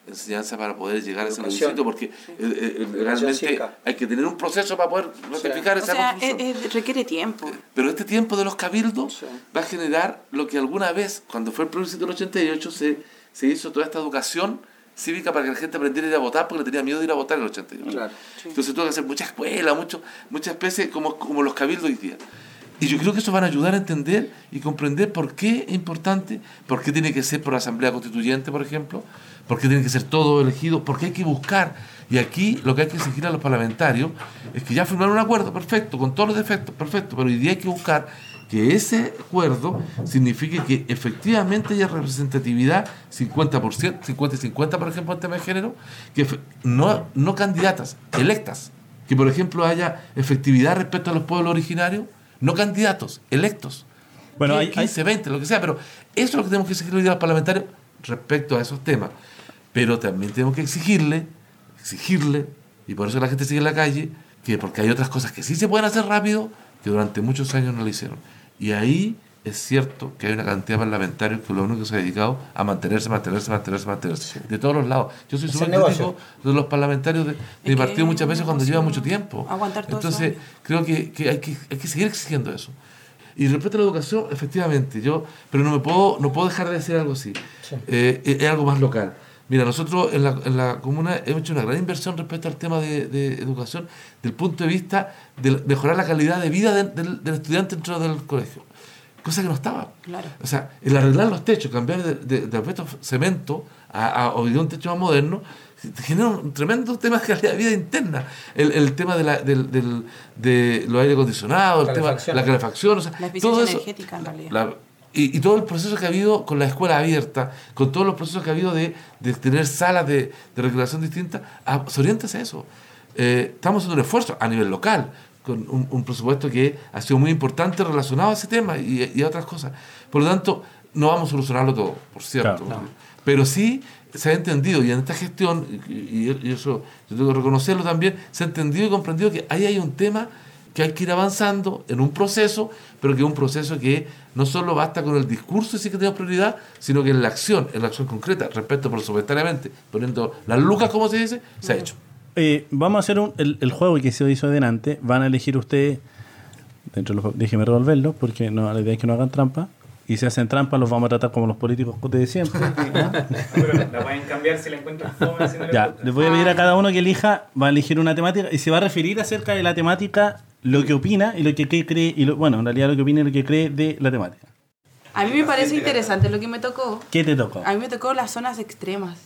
Enseñanza para poder llegar a ese plebiscito, porque eh, eh, Educación realmente hay que tener un proceso para poder ratificar O esa sea, constitución. es- es- requiere tiempo. Pero este tiempo de los cabildos Sí. va a generar lo que alguna vez, cuando fue el plebiscito del 88, se, se hizo toda esta educación cívica para que la gente aprendiera a ir a votar porque le tenía miedo de ir a votar en el 88. Claro. Entonces tuvo que hacer muchas escuelas, mucho, muchas especies como, como los cabildos hoy día. Y yo creo que eso van a ayudar a entender y comprender por qué es importante, por qué tiene que ser por asamblea constituyente, por ejemplo, por qué tiene que ser todo elegido, por qué hay que buscar. Y aquí lo que hay que exigir a los parlamentarios es que ya firmaron un acuerdo, perfecto, con todos los defectos, perfecto, pero hoy día hay que buscar que ese acuerdo signifique que efectivamente haya representatividad 50%, 50 y 50, por ejemplo, en tema de género, que no, no candidatas, electas, que por ejemplo haya efectividad respecto a los pueblos originarios, no candidatos, electos. Bueno, Que hay- hay- 15, 20, lo que sea, pero eso es lo que tenemos que exigir hoy día a los parlamentarios respecto a esos temas. Pero también tenemos que exigirle, exigirle, y por eso la gente sigue en la calle, que porque hay otras cosas que sí se pueden hacer rápido, que durante muchos años no lo hicieron. Y ahí es cierto que hay una cantidad de parlamentarios que lo único que se ha dedicado a mantenerse, mantenerse, mantenerse, mantenerse, de todos los lados. Yo soy súper crítico de los parlamentarios de, de mi que partido muchas veces cuando lleva mucho tiempo. aguantar todo Entonces, eso. creo que, que hay que hay que seguir exigiendo eso. Y respecto a la educación, efectivamente, yo, pero no me puedo, no puedo dejar de decir algo así. Eh, es es algo más local. Mira, nosotros en la, en la comuna hemos hecho una gran inversión respecto al tema de, de educación, del punto de vista de mejorar la calidad de vida del- del, del estudiante dentro del colegio. Cosa que no estaba. Claro. O sea, el arreglar los techos, cambiar de, de, de cemento a, a, día un techo más moderno, genera un tremendo tema de calidad de vida interna. El, el tema de, la, del, del, de los aire acondicionados, el tema la calefacción, o sea, La todo eso. energética, en realidad. la- y, y todo el proceso que ha habido con la escuela abierta, con todos los procesos que ha habido de, de tener salas de, de recreación distintas, se orienta hacia eso. Eh, estamos haciendo un esfuerzo a nivel local, con un, un presupuesto que ha sido muy importante relacionado a ese tema y, y a otras cosas. Por lo tanto, no vamos a solucionarlo todo, por cierto. Claro, Pero sí se ha entendido, y en esta gestión, y eso yo tengo que reconocerlo también, se ha entendido y comprendido que ahí hay un tema que hay que ir avanzando en un proceso, pero que es un proceso que no solo basta con el discurso y sí que tenemos prioridad, sino que en la acción, en la acción concreta, respecto presupuestariamente, poniendo las lucas, como se dice, se ha hecho. Eh, vamos a hacer un- el, el juego que se hizo adelante. Van a elegir ustedes, dentro de los, déjeme revolverlo, porque no, la idea es que no hagan trampa. Y si hacen trampa, los vamos a tratar como los políticos de siempre. Pero la pueden cambiar si la encuentran fome, si no les ya, les voy a pedir a cada uno que elija, va a elegir una temática y se va a referir acerca de la temática, lo que opina y lo que cree, y lo, bueno, en realidad lo que opina y lo que cree de la temática. A mí me parece interesante lo que me tocó. ¿Qué te tocó? A mí me tocó las zonas extremas.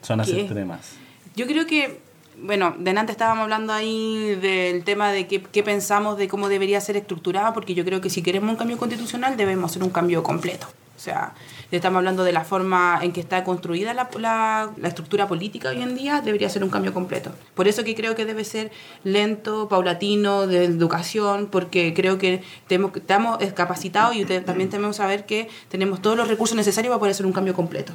Zonas ¿qué? extremas. Yo creo que, bueno, delante estábamos hablando ahí del tema de qué, pensamos de cómo debería ser estructurada, porque yo creo que si queremos un cambio constitucional debemos hacer un cambio completo. O sea, estamos hablando de la forma en que está construida la, la- estructura política hoy en día, debería ser un cambio completo. Por eso que creo que debe ser lento, paulatino, de educación, porque creo que tenemos, estamos capacitados y también tenemos que saber que tenemos todos los recursos necesarios para poder hacer un cambio completo.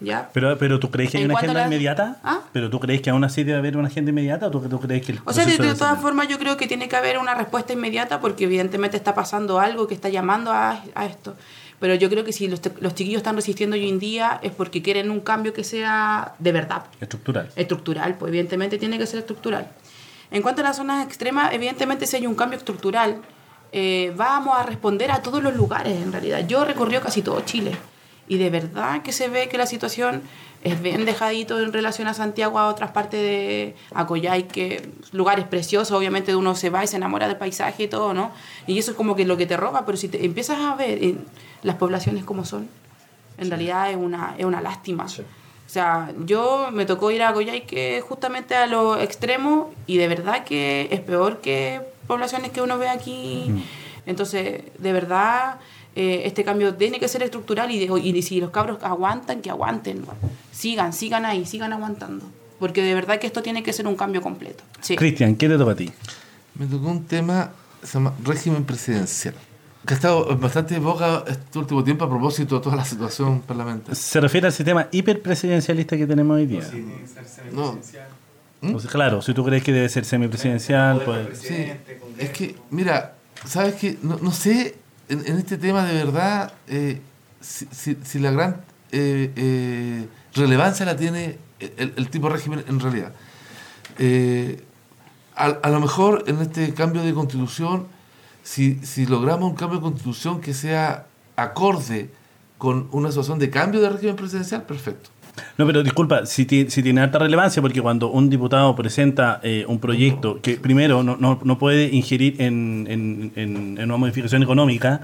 ¿Ya? Pero, pero tú crees que hay una agenda la- inmediata? ¿Ah? ¿Pero tú crees que aún así debe haber una agenda inmediata o tú, tú crees que el O sea, de, todas formas yo creo que tiene que haber una respuesta inmediata porque evidentemente está pasando algo que está llamando a, a esto. Pero yo creo que si los, chiquillos están resistiendo hoy en día es porque quieren un cambio que sea de verdad, estructural? estructural, pues evidentemente tiene que ser estructural. En cuanto a las zonas extremas, evidentemente si hay un cambio estructural, eh, vamos a responder a todos los lugares en realidad. Yo he recorrido casi todo Chile y de verdad que se ve que la situación es bien dejadito en relación a Santiago, a otras partes de que lugares preciosos, obviamente uno se va y se enamora del paisaje y todo, ¿no? Y eso es como que lo que te roba, pero si te empiezas a ver en las poblaciones como son, en realidad es una, es una lástima. O sea, yo me tocó ir a que justamente a los extremos y de verdad que es peor que poblaciones que uno ve aquí. Entonces, de verdad, eh, este cambio tiene que ser estructural y, y, si los cabros aguantan, que aguanten. Sigan, sigan ahí, sigan aguantando. Porque de verdad que esto tiene que ser un cambio completo. Cristian, ¿qué te toca a ti? Me tocó un tema, se llama régimen presidencial que ha estado bastante en boca este último tiempo a propósito de toda la situación parlamentaria. ¿Se refiere al sistema hiperpresidencialista que tenemos hoy día? Sí, no. ¿Mm? claro, si tú crees que debe ser semipresidencial, pues... Sí, es que, mira, ¿sabes qué? No, no sé, en, este tema de verdad, eh, si, si, la gran eh, eh, relevancia la tiene el, el, tipo de régimen en realidad. A, a lo mejor en este cambio de constitución si, si logramos un cambio de constitución que sea acorde con una situación de cambio de régimen presidencial, perfecto. No, pero disculpa, si, tiene alta relevancia, porque cuando un diputado presenta eh, un proyecto que primero no, no, no puede ingerir en, en, una modificación económica,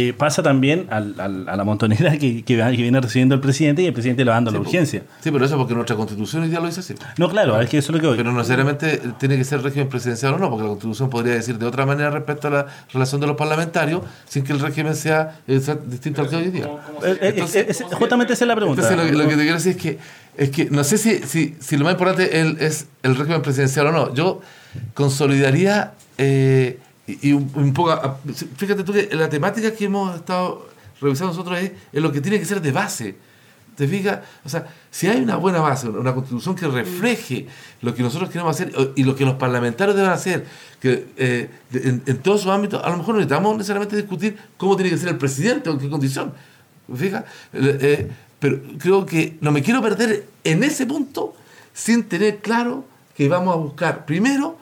eh, pasa también al, al, a la montonera que, que, viene recibiendo el presidente y el presidente le va dando la urgencia. Sí, pero eso porque nuestra constitución ya lo dice así. No, claro, es que eso es lo que hoy. Pero no necesariamente tiene que ser régimen presidencial o no, porque la constitución podría decir de otra manera respecto a la relación de los parlamentarios sin que el régimen sea, eh, distinto al que hoy día. Eh, justamente esa es la pregunta. Entonces, lo, que te quiero decir es que, es que no sé si, si, si lo más importante es el régimen presidencial o no. Yo consolidaría. Eh, y, un, poco, fíjate tú que la temática que hemos estado revisando nosotros es, es lo que tiene que ser de base. ¿Te fijas? O sea, si hay una buena base, una constitución que refleje lo que nosotros queremos hacer y lo que los parlamentarios deben hacer, que eh, en, en, todos sus ámbitos, a lo mejor no necesitamos necesariamente discutir cómo tiene que ser el presidente o en qué condición. ¿Fija? Eh, eh, pero creo que no me quiero perder en ese punto sin tener claro que vamos a buscar primero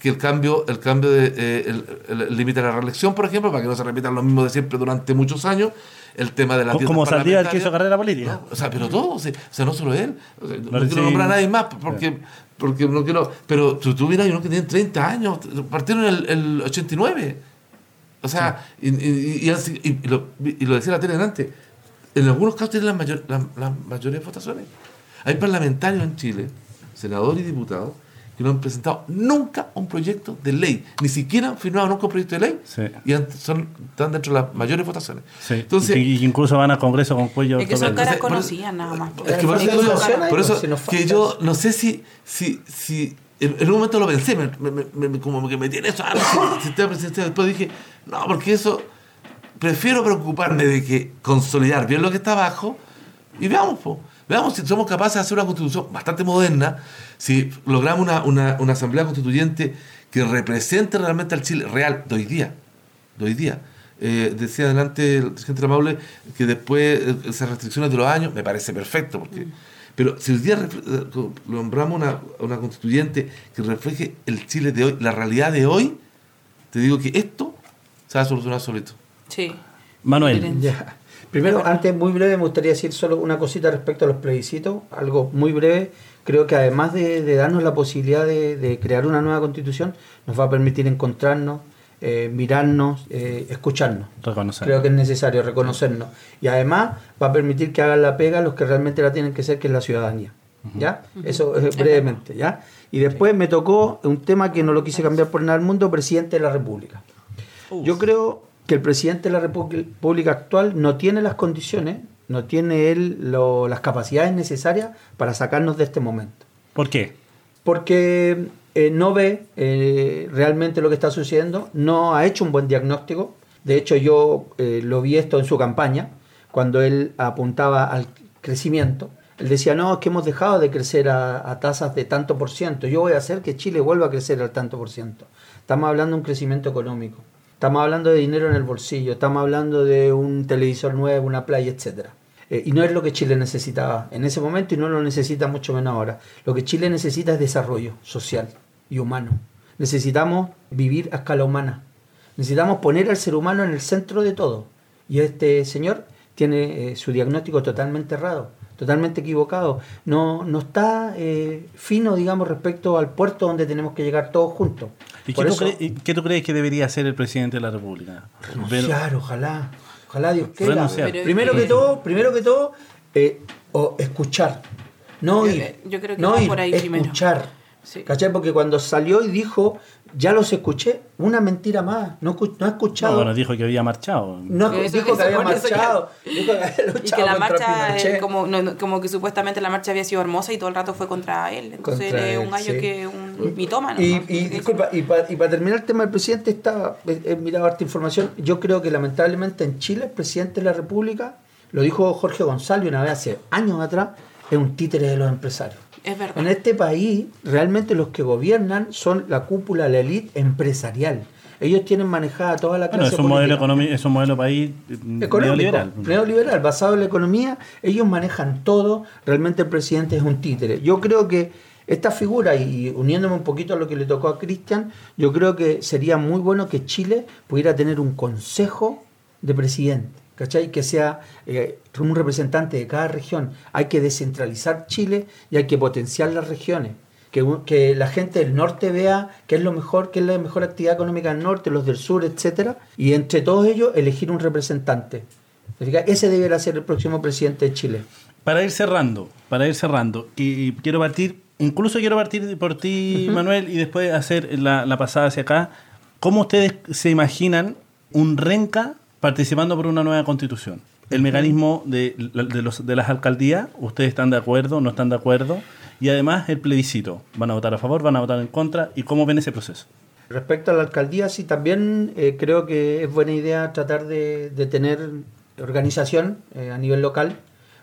que el cambio, el cambio de eh, el límite de la reelección, por ejemplo, para que no se repitan lo mismo de siempre durante muchos años, el tema de la Como Saldívar que hizo carrera política. o sea, pero todo, o sea, no solo él. no, quiero nombrar a nadie más porque, porque no quiero. Pero tú, tú miras, uno que tiene 30 años, partieron en el, 89. O sea, y, y, y, lo, y, lo, decía la tele delante, en algunos casos tienen las, mayor, las, las mayores votaciones. Hay parlamentarios en Chile, senadores y diputados, que no han presentado nunca un proyecto de ley, ni siquiera han firmado nunca un proyecto de ley y son, están dentro de las mayores votaciones. Entonces, y, incluso van a Congreso con cuello. Es que son caras conocidas nada más. Es que por eso, por eso que yo no sé si, si, si en, un momento lo pensé, me, como que me tiene eso, ah, sistema presidencial, después dije, no, porque eso, prefiero preocuparme de que consolidar bien lo que está abajo y veamos, pues Veamos si somos capaces de hacer una constitución bastante moderna, si logramos una, una, una asamblea constituyente que represente realmente al Chile real de hoy día. De hoy día. Eh, decía adelante el presidente Amable que después eh, esas restricciones de los años, me parece perfecto, porque, pero si hoy día eh, nombramos una, una constituyente que refleje el Chile de hoy, la realidad de hoy, te digo que esto se va a solucionar solito. Sí. Manuel. Ya. Primero, antes, muy breve, me gustaría decir solo una cosita respecto a los plebiscitos, algo muy breve. Creo que además de, darnos la posibilidad de, crear una nueva constitución, nos va a permitir encontrarnos, eh, mirarnos, eh, escucharnos. Creo que es necesario reconocernos. Y además va a permitir que hagan la pega los que realmente la tienen que ser, que es la ciudadanía. ¿Ya? Eso eh, brevemente, ¿ya? Y después me tocó un tema que no lo quise cambiar por nada del mundo, presidente de la República. Yo creo que el presidente de la República actual no tiene las condiciones, no tiene él las capacidades necesarias para sacarnos de este momento. ¿Por qué? Porque eh, no ve eh, realmente lo que está sucediendo, no ha hecho un buen diagnóstico. De hecho, yo eh, lo vi esto en su campaña, cuando él apuntaba al crecimiento. Él decía, no, es que hemos dejado de crecer a, a tasas de tanto por ciento. Yo voy a hacer que Chile vuelva a crecer al tanto por ciento. Estamos hablando de un crecimiento económico. Estamos hablando de dinero en el bolsillo, estamos hablando de un televisor nuevo, una playa, etc. Eh, y no es lo que Chile necesitaba en ese momento y no lo necesita mucho menos ahora. Lo que Chile necesita es desarrollo social y humano. Necesitamos vivir a escala humana. Necesitamos poner al ser humano en el centro de todo. Y este señor tiene eh, su diagnóstico totalmente errado, totalmente equivocado. No, no está eh, fino, digamos, respecto al puerto donde tenemos que llegar todos juntos. ¿Y qué tú, crees, y qué tú crees que debería hacer el presidente de la República? Renunciar, ojalá. Ojalá Dios quiera. Primero que todo, primero que todo, eh, o escuchar. No Yo- ir. yo creo que no ir, por ahí primero. escuchar. Sí. ¿Cachai? Porque cuando salió y dijo, ya los escuché, una mentira más. No, no ha No, escuchado. bueno, dijo que había marchado. No, Eso- dijo eso que había ya- marchado. Dijo que había Y que la marcha, eh, como, no- no- como que supuestamente la marcha había sido hermosa y todo el rato fue contra él. Entonces Contra él un gallo sí. que un mitómano. Y, ¿no? y disculpa, y para terminar el tema del presidente, está, he, he mirado harta información. Yo creo que lamentablemente en Chile, el presidente de la República, lo dijo Jorge González una vez hace años atrás, es un títere de los empresarios. Es verdad. En este país, realmente los que gobiernan son la cúpula, la élite empresarial. Ellos tienen manejada toda la Bueno, clase es un modelo política. económico, es un modelo país eh, Económico, neoliberal. neoliberal, basado en la economía, ellos manejan todo, realmente el presidente es un títere. Yo creo que esta figura, y uniéndome un poquito a lo que le tocó a Cristian, yo creo que sería muy bueno que Chile pudiera tener un consejo de presidente, ¿cachai? Que sea eh, un representante de cada región. Hay que descentralizar Chile y hay que potenciar las regiones. Que, que la gente del norte vea qué es lo mejor, qué es la mejor actividad económica del norte, los del sur, etcétera, y entre todos ellos elegir un representante. Ese deberá ser el próximo presidente de Chile. Para ir cerrando, para ir cerrando, y quiero partir, incluso quiero partir por ti, Manuel, y después hacer la, la pasada hacia acá. ¿Cómo ustedes se imaginan un renca participando por una nueva constitución? El mecanismo de, de los, de las alcaldías, ¿ustedes están de acuerdo, no están de acuerdo? Y además el plebiscito, ¿van a votar a favor, van a votar en contra? ¿Y cómo ven ese proceso? Respecto a la alcaldía, sí, también eh, creo que es buena idea tratar de, de tener organización eh, a nivel local.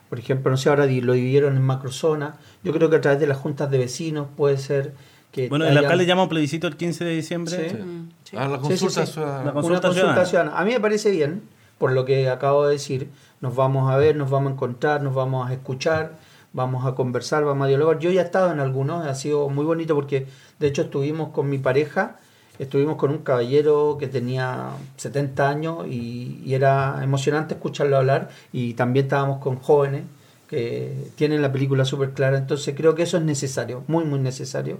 Por ejemplo, no sé, ahora lo dividieron en macrozonas. Yo creo que a través de las juntas de vecinos puede ser que. Bueno, el alcalde llama a un plebiscito el 15 de diciembre. Sí. Sí. A la consulta sí. ciudadana. La una consulta consulta ciudadana. ciudadana. A mí me parece bien, por lo que acabo de decir. Nos vamos a ver, nos vamos a encontrar, nos vamos a escuchar, vamos a conversar, vamos a dialogar. Yo ya he estado en algunos, ha sido muy bonito porque de hecho estuvimos con mi pareja, estuvimos con un caballero que tenía 70 años y, y era emocionante escucharlo hablar y también estábamos con jóvenes que tienen la película súper clara. Entonces creo que eso es necesario, muy, muy necesario.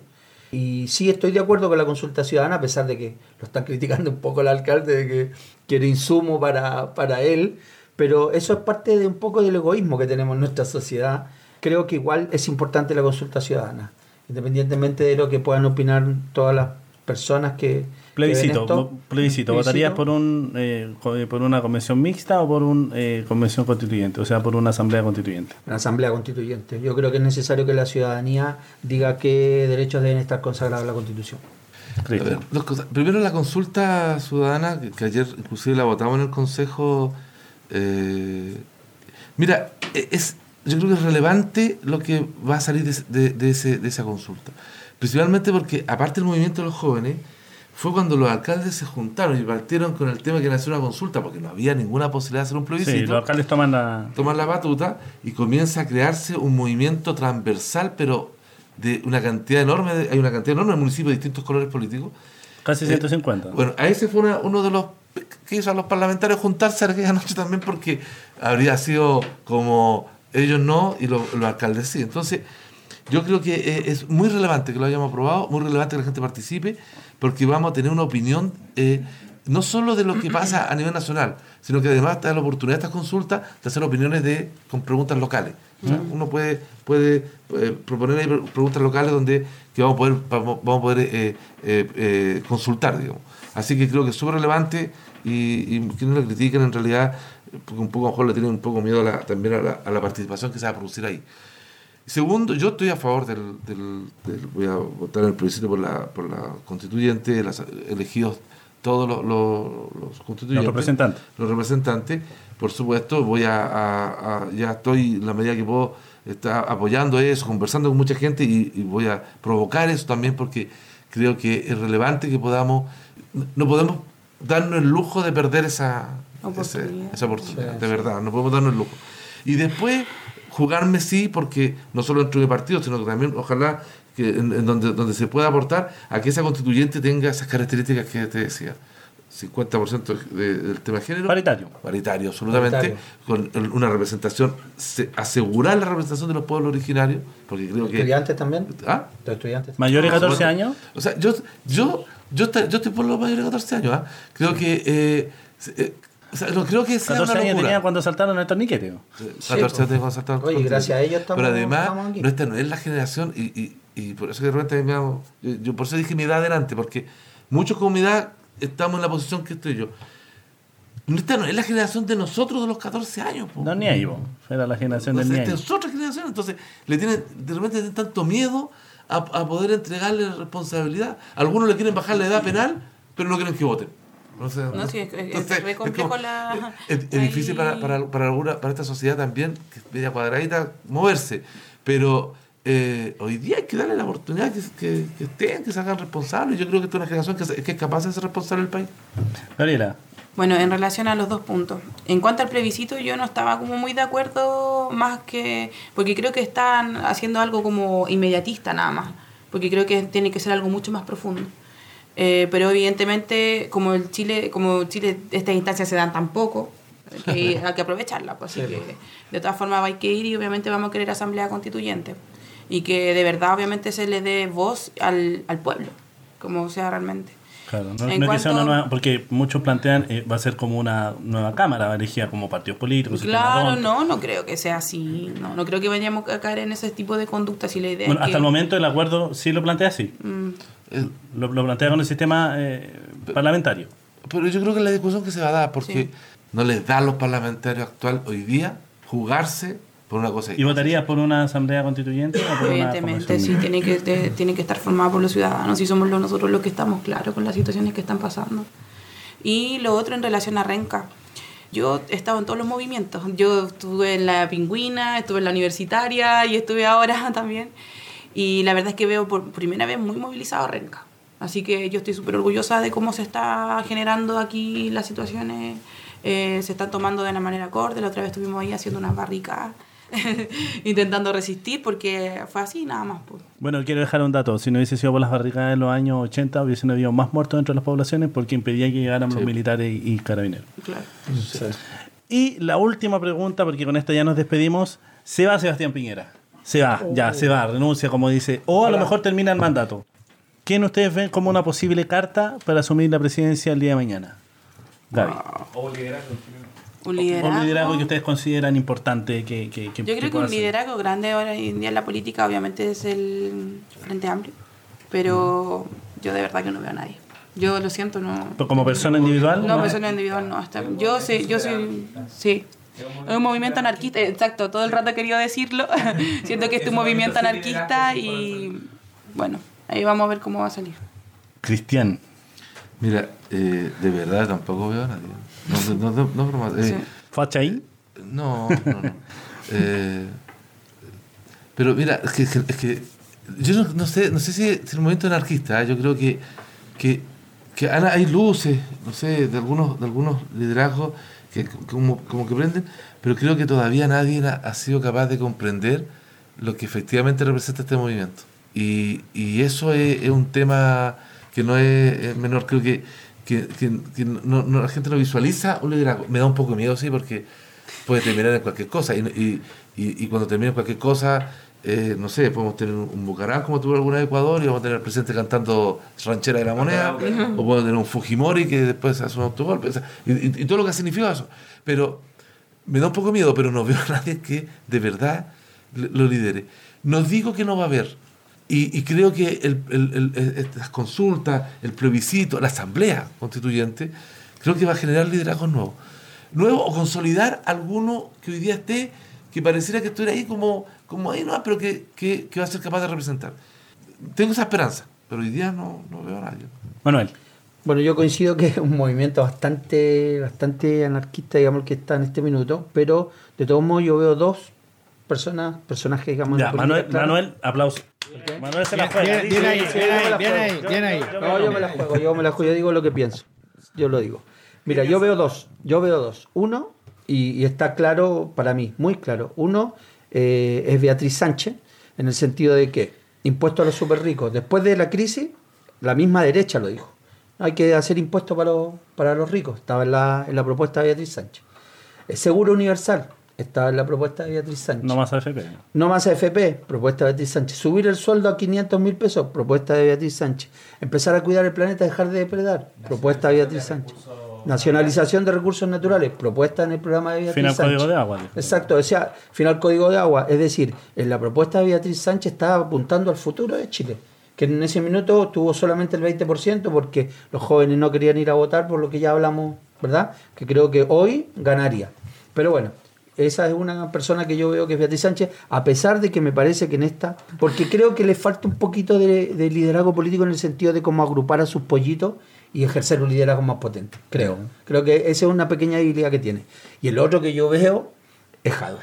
Y sí estoy de acuerdo con la consulta ciudadana, a pesar de que lo están criticando un poco el alcalde, de que quiere insumo para, para él, pero eso es parte de un poco del egoísmo que tenemos en nuestra sociedad. Creo que igual es importante la consulta ciudadana, independientemente de lo que puedan opinar todas las personas que... Plebiscito, plebiscito. ¿Votarías por, un, eh, eh, por una convención mixta o por una convención constituyente? O sea, por una asamblea constituyente. una asamblea constituyente. Yo creo que es necesario que la ciudadanía diga qué derechos deben estar consagrados en la Constitución. Ver, dos cosas. Primero, la consulta ciudadana, que, ayer inclusive la votamos en el Consejo. eh, mira, e- es, yo creo que es relevante lo que va a salir de, de- de ese- de esa consulta. Principalmente porque, aparte del movimiento de los jóvenes, fue cuando los alcaldes se juntaron y partieron con el tema que era hacer una consulta, porque no había ninguna posibilidad de hacer un plebiscito Sí, los alcaldes toman la... toman la batuta y comienza a crearse un movimiento transversal, pero de una cantidad enorme, de- hay una cantidad enorme de municipios de distintos colores políticos. Casi Eh, 150. Bueno, a ese fue una- uno de los que hizo a los parlamentarios juntarse aquella noche también porque habría sido como ellos no y los, los alcaldes sí. Entonces, yo creo que eh, es muy relevante que lo hayamos aprobado, muy relevante que la gente participe, porque vamos a tener una opinión eh, no solo de lo que pasa a nivel nacional, sino que además te da la oportunidad de estas consultas de hacer opiniones de, con preguntas locales. O sea, Uno puede, puede eh, proponer ahí pre- preguntas locales donde que vamos a poder, vamos, vamos a poder eh, eh, eh, consultar, digamos. Así que creo que es súper relevante y, y que no la critiquen en realidad, porque un poco a lo mejor le tienen un poco miedo a la- también a la, a la participación que se va a producir ahí. Segundo, yo estoy a favor del, del- del- voy a votar en el plebiscito por la, por la constituyente, las, elegidos todos los, los, los constituyentes. Los representantes. Los representantes, por supuesto, voy a, a- a- ya estoy en la medida que puedo estar apoyando eso, conversando con mucha gente y, y voy a provocar eso también porque creo que es relevante que podamos, no podemos darnos el lujo de perder esa Oportunidad. esa oportunidad, Sí, de sí. verdad, no podemos darnos el lujo. Y después jugarme sí, porque no solo dentro de partidos, sino que también ojalá que en, en donde, donde se pueda aportar a que esa constituyente tenga esas características que te decía. 50% de- del tema de género. Paritario. Paritario, absolutamente. Con el- una representación, se- asegurar la representación de los pueblos originarios, porque creo que... ¿Estudiantes también? ¿Ah? ¿Los estudiantes? ¿Mayores de Por 14 supuesto. años? O sea, yo, yo, yo, estoy, yo estoy por los mayores de 14 años. ¿ah? Creo que. eh, eh, o sea, no creo que sea 14 una años locura. tenía cuando saltaron el torniquete. 14 años tengo que saltar Oye, gracias a ellos estamos- Pero además, estamos aquí. no, esta no es la generación, y, y, y por eso que de repente me hago- yo, yo por eso dije mi edad adelante, porque muchos con mi edad estamos en la posición que estoy yo. Esta no es la generación de nosotros de los 14 años. po. No, ni ahí, vos. Era la generación del Entonces, ni esta es otra generación. Entonces, le tienen, de repente tienen tanto miedo a, a poder entregarle responsabilidad. Algunos le quieren bajar la edad penal, pero no quieren que voten. No, sé, No, sí, es- es- es re complejo como- la- es- es ahí- difícil para, para, para, alguna- para esta sociedad también, que es media cuadradita, moverse. Pero eh, hoy día hay que darle la oportunidad que, que, que estén, que se hagan responsables. Yo creo que esta es una generación que, se- que es capaz de ser responsable del país. Gabriela, Bueno, en relación a los dos puntos. En cuanto al plebiscito, yo no estaba como muy de acuerdo, más que. porque creo que están haciendo algo como inmediatista nada más. Porque creo que tiene que ser algo mucho más profundo. Eh, pero evidentemente, como el Chile, como Chile, estas instancias se dan tan poco, que hay que aprovecharla. Pues, así que, de todas formas, hay que ir y obviamente vamos a querer asamblea constituyente. Y que de verdad, obviamente, se le dé voz al, al pueblo, como sea realmente. Claro, no, En no es que sea una cuanto- nueva, porque muchos plantean eh, va a ser como una nueva cámara, elegida como partidos políticos. sistema Claro, no, no creo que sea así. No, no creo que vayamos a caer en ese tipo de conductas y la idea Bueno, es hasta que, el momento el acuerdo sí lo plantea así. mm, Eh, Lo, lo plantea con el sistema eh, parlamentario. Pero yo creo que la discusión que se va a dar, porque Sí. no les da a los parlamentarios actual hoy día jugarse por una cosa. ¿Y votarías por una asamblea constituyente o por una evidentemente convención sí tiene que te- tiene que estar formada por los ciudadanos y somos los- nosotros los que estamos claros con las situaciones que están pasando. Y lo otro en relación a Renca. Yo he estado en todos los movimientos. Yo estuve en la pingüina, estuve en la universitaria y estuve ahora también. Y la verdad es que veo por primera vez muy movilizado a Renca. Así que yo estoy súper orgullosa de cómo se está generando aquí las situaciones. eh, se están tomando de una manera acorde. La otra vez estuvimos ahí haciendo unas barricadas, intentando resistir porque fue así nada más. Pues. Bueno, quiero dejar un dato. Si no hubiese sido por las barricadas en los años 80, hubiesen habido más muertos dentro de las poblaciones porque impedía que llegaran los militares y, y carabineros. Claro. Y la última pregunta, porque con esto ya nos despedimos. Se va Sebastián Piñera. Se va, ya, se va, renuncia, como dice. O a lo mejor termina el mandato. ¿Quién ustedes ven como una posible carta para asumir la presidencia el día de mañana? Gaby. O liderazgo. Un liderazgo. un liderazgo que ustedes consideran importante que, que, que- Yo que creo que pueda un hacer. liderazgo grande ahora en día en la política obviamente es el Frente Amplio, pero yo de verdad que no veo a nadie. Yo lo siento, no. Pero como persona individual. No, persona individual no. Hasta, yo sí, yo soy, sí. Es un movimiento anarquista, exacto, todo el rato he querido decirlo. Siento que este es un movimiento anarquista y bueno, ahí vamos a ver cómo va a salir. Cristian. Mira, eh, de verdad tampoco veo a nadie. No, no, no, no, broma, eh, no, no, no. Eh, pero mira, es que, es que yo no, no sé, no sé si es el movimiento anarquista. ¿eh? Yo creo que, que, hay luces, no sé, de algunos, de algunos liderazgos que como, como que prenden, pero creo que todavía nadie ha, ha sido capaz de comprender lo que efectivamente representa este movimiento. Y, y eso es, es un tema que no es, es menor. Creo que, que, que- que no, no- la gente no visualiza un liderazgo. Me da un poco de miedo, sí, porque puede terminar en cualquier cosa. Y, y, y- y cuando termine en cualquier cosa, eh, no sé, podemos tener un, Bucarán como tuvo alguna vez Ecuador y vamos a tener al presidente cantando Ranchera de la Moneda, o podemos tener un Fujimori que después hace un autogolpe, o sea, y, y- todo lo que ha significado eso. Pero me da un poco de miedo, pero no veo a nadie que de verdad lo lidere. No digo que no va a haber. Y, y creo que el, el- el- estas consultas, el plebiscito, la asamblea constituyente, creo que va a generar liderazgos nuevos. Nuevos o consolidar alguno que hoy día esté, que pareciera que estuviera ahí como, como ahí, no, pero que, que- que va a ser capaz de representar. Tengo esa esperanza, pero hoy día no, no veo a nadie. Manuel. Bueno, yo coincido que es un movimiento bastante, bastante anarquista, digamos, el que está en este minuto, pero de todos modos yo veo dos personas, personajes, digamos, Ya, Manuel, claro. Manuel, aplauso. Manuel se la juega. Bien, bien ahí, dice, bien yo me ahí, la bien juego. ahí, bien ahí. No, yo me la juego, yo me la juego, yo digo lo que pienso. Yo lo digo. Mira, yo veo dos, yo veo dos. Uno, y, y está claro para mí, muy claro. Uno eh, es Beatriz Sánchez, en el sentido de que impuesto a los super ricos. Después de la crisis, la misma derecha lo dijo. hay que hacer impuestos para los, para los ricos. Estaba en la, en la propuesta de Beatriz Sánchez. El seguro universal. Estaba en la propuesta de Beatriz Sánchez. No más AFP. No más AFP, propuesta de Beatriz Sánchez. Subir el sueldo a 500 mil pesos, propuesta de Beatriz Sánchez. Empezar a cuidar el planeta, dejar de depredar, propuesta de Beatriz Sánchez. Nacionalización de recursos naturales, propuesta en el programa de Beatriz Final Sánchez. código de agua. dijo. Exacto, o sea, final código de agua. Es decir, en la propuesta de Beatriz Sánchez estaba apuntando al futuro de Chile, que en ese minuto tuvo solamente el 20% porque los jóvenes no querían ir a votar, por lo que ya hablamos, ¿verdad? Que creo que hoy ganaría. Pero bueno, esa es una persona que yo veo que es Beatriz Sánchez, a pesar de que me parece que en esta, porque creo que le falta un poquito de, de liderazgo político en el sentido de cómo agrupar a sus pollitos y ejercer un liderazgo más potente, creo. Creo que esa es una pequeña debilidad que tiene. Y el otro que yo veo es Jadwe.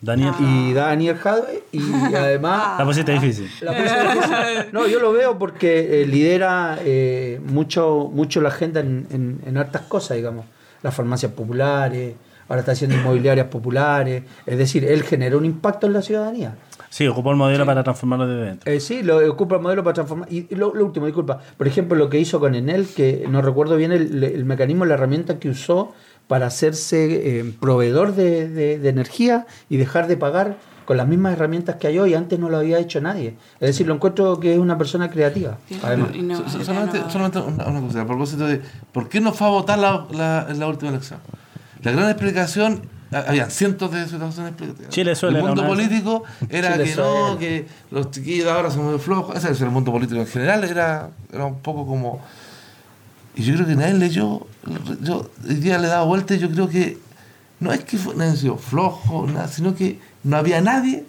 Daniel. Y Daniel Jadwe, y además... La pusiste difícil. La puse difícil. No, yo lo veo porque eh, lidera eh, mucho, mucho la agenda en, en, en hartas cosas, digamos. Las farmacias populares, ahora está haciendo inmobiliarias populares. Es decir, él generó un impacto en la ciudadanía. Sí, ocupó el modelo para transformarlo de dentro. Eh, sí, lo ocupa el modelo para transformar. Y y lo, lo último, disculpa. Por ejemplo, lo que hizo con Enel, que no recuerdo bien el, el mecanismo, la herramienta que usó para hacerse eh, proveedor de, de- de energía y dejar de pagar con las mismas herramientas que hay hoy. Antes no lo había hecho nadie. Es decir, lo encuentro que es una persona creativa. Además. Y no- So- so- era solamente, no- solamente una, una cosa, a propósito de por qué no fue a votar la, la última elección. La gran explicación, ha- habían cientos de situaciones explicativas. Chile suele El mundo político era Chile que no, que los chiquillos ahora son muy flojos. Ese es el mundo político en general, era, era un poco como. Y yo creo que nadie leyó. Yo hoy día le he dado vuelta y yo creo que no es que nadie sido flojo, nada, sino que no había nadie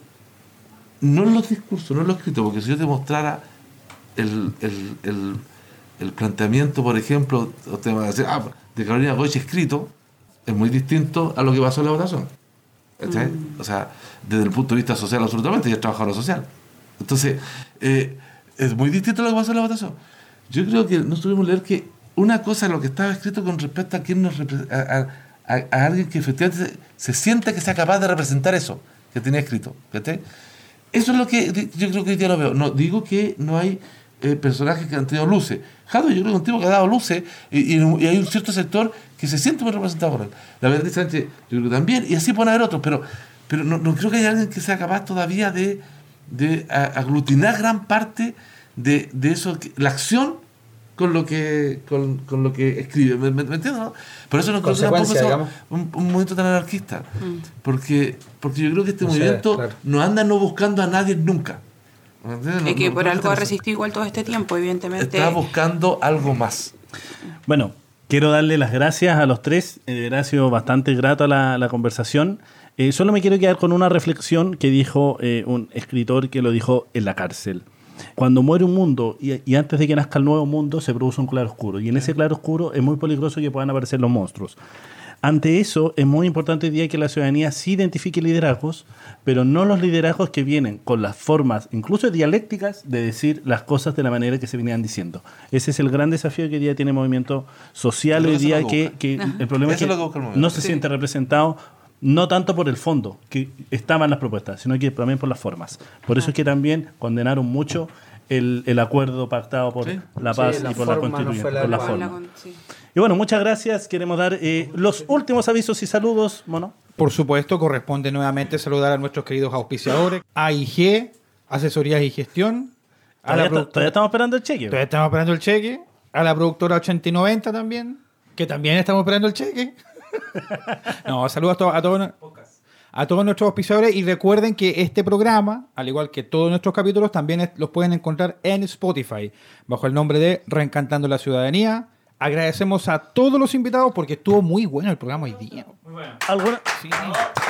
no en los discursos, no en los escritos, porque si yo te mostrara el, el, el, el planteamiento, por ejemplo, o te van a decir, ah, de Carolina Goich escrito, es muy distinto a lo que pasó en la votación. ¿Cachai? O sea, desde el punto de vista social, absolutamente, yo he trabajado en lo social. Entonces, eh, es muy distinto a lo que pasó en la votación. Yo creo que no tuvimos leer que una cosa es lo que estaba escrito con respecto a quién nos a, a- a- alguien que efectivamente se, se siente que sea capaz de representar eso que tenía escrito. ¿cachai? Eso es lo que yo creo que hoy día lo veo. No, digo que no hay eh, personajes que han tenido luces. Jado, yo creo que es un tipo que ha dado luces y, y- y hay un cierto sector que se siente muy representado por él. La verdad Sánchez, yo creo que también, y así pueden haber otros, pero, pero no, no creo que haya alguien que sea capaz todavía de, de aglutinar gran parte de, de eso, que- la acción con lo que con, con lo que escribe. ¿Me, me, me entiendes, no? Por eso no creo que tampoco sea un, un movimiento tan anarquista. Porque, porque yo creo que este sé, movimiento claro. no anda no buscando a nadie nunca. ¿Me entiendes? Es No- que no- por no algo ha resistido igual todo este tiempo, evidentemente. Está buscando algo más. Bueno, quiero darle las gracias a los tres. Eh, ha sido bastante grato la, la conversación. Eh, solo me quiero quedar con una reflexión que dijo eh, un escritor que lo dijo en la cárcel. Cuando muere un mundo y, y antes de que nazca el nuevo mundo se produce un claro oscuro. Y en ese claro oscuro es muy peligroso que puedan aparecer los monstruos. Ante eso, es muy importante hoy día que la ciudadanía sí identifique liderazgos, pero no los liderazgos que vienen con las formas, incluso dialécticas, de decir las cosas de la manera que se venían diciendo. Ese es el gran desafío que hoy día tiene el movimiento social hoy día, que que, el problema Eso es que no se siente representado no tanto por el fondo, que estaban las propuestas, sino que también por las formas. Por eso es que también condenaron mucho el, el acuerdo pactado por Sí. la Sí, paz la y por la forma no la por la forma. La con- sí. Y bueno, muchas gracias. Queremos dar eh, los últimos avisos y saludos, Mono. Por supuesto, corresponde nuevamente saludar a nuestros queridos auspiciadores, AIG, Asesorías y Gestión, a Todavía, la todavía estamos esperando el cheque. Todavía estamos esperando el cheque, a la productora 8090 también, que también estamos esperando el cheque. no, saludos a, to- a todos a todos nuestros auspiciadores y recuerden que este programa, al igual que todos nuestros capítulos, también los pueden encontrar en Spotify, bajo el nombre de Reencantando la Ciudadanía. Agradecemos a todos los invitados porque estuvo muy bueno el programa hoy día. ¿Alguna? Yo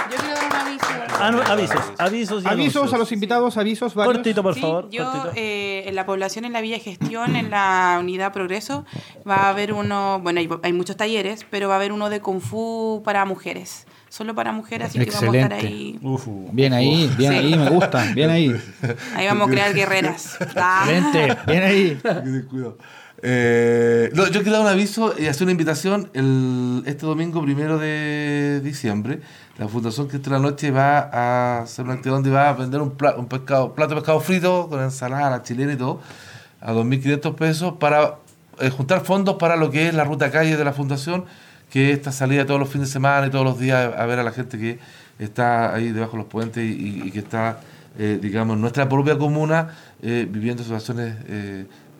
quiero dar un aviso. Ah, no, avisos, avisos y Avisos anuncios. a los invitados, avisos varios. Cortito, por Sí, favor. yo cortito. eh, en la población en la Villa Gestión, en la unidad Progreso, va a haber uno, bueno, hay, hay muchos talleres, pero va a haber uno de Kung Fu para mujeres, solo para mujeres, así que vamos a estar Excelente. ahí. Uf, Bien ahí, bien Sí. ahí, me gusta, bien ahí. Ahí vamos a crear guerreras. Ah. Excelente, bien ahí. Eh, no, yo quiero dar un aviso y hacer una invitación el, este domingo primero de diciembre. La Fundación que la Noche va a hacer una actividad donde va a vender un, pla- un pescado, plato de pescado frito con ensalada, la chilena y todo, a 2.500 pesos para eh, juntar fondos para lo que es la ruta calle de la fundación, que es esta salida todos los fines de semana y todos los días a ver a la gente que está ahí debajo de los puentes y, que está, eh, digamos, en nuestra propia comuna eh, viviendo situaciones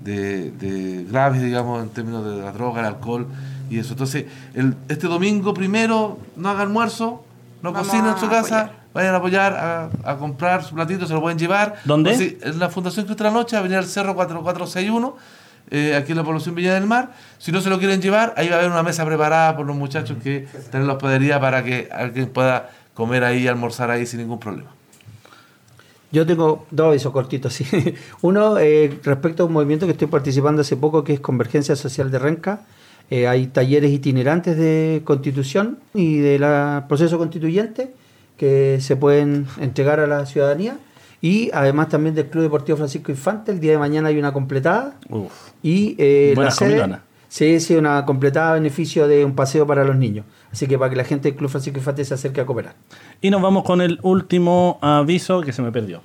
de, de graves, digamos, en términos de la droga, el alcohol y eso. Entonces, el, este domingo primero no haga almuerzo, no Vamos cocinen en su casa, apoyar. vayan a apoyar, a, a comprar su platito, se lo pueden llevar. ¿Dónde? Sí, en la Fundación Cristo de la Noche, Avenida del Cerro 4461, eh, aquí en la población Villa del Mar. Si no se lo quieren llevar, ahí va a haber una mesa preparada por los muchachos que están en la hospedería para que alguien pueda comer ahí y almorzar ahí sin ningún problema. Yo tengo dos avisos cortitos, sí. Uno, eh, respecto a un movimiento que estoy participando hace poco, que es Convergencia Social de Renca. Eh, hay talleres itinerantes de constitución y del proceso constituyente que se pueden entregar a la ciudadanía. Y además también del Club Deportivo Francisco Infante, el día de mañana hay una completada. Uf. Y eh, la Buenas sede, comilonas. Sí, sí, una completada beneficio de un paseo para los niños. Así que para que la gente del Club Francisco Infante se acerque a cooperar. Y nos vamos con el último aviso que se me perdió.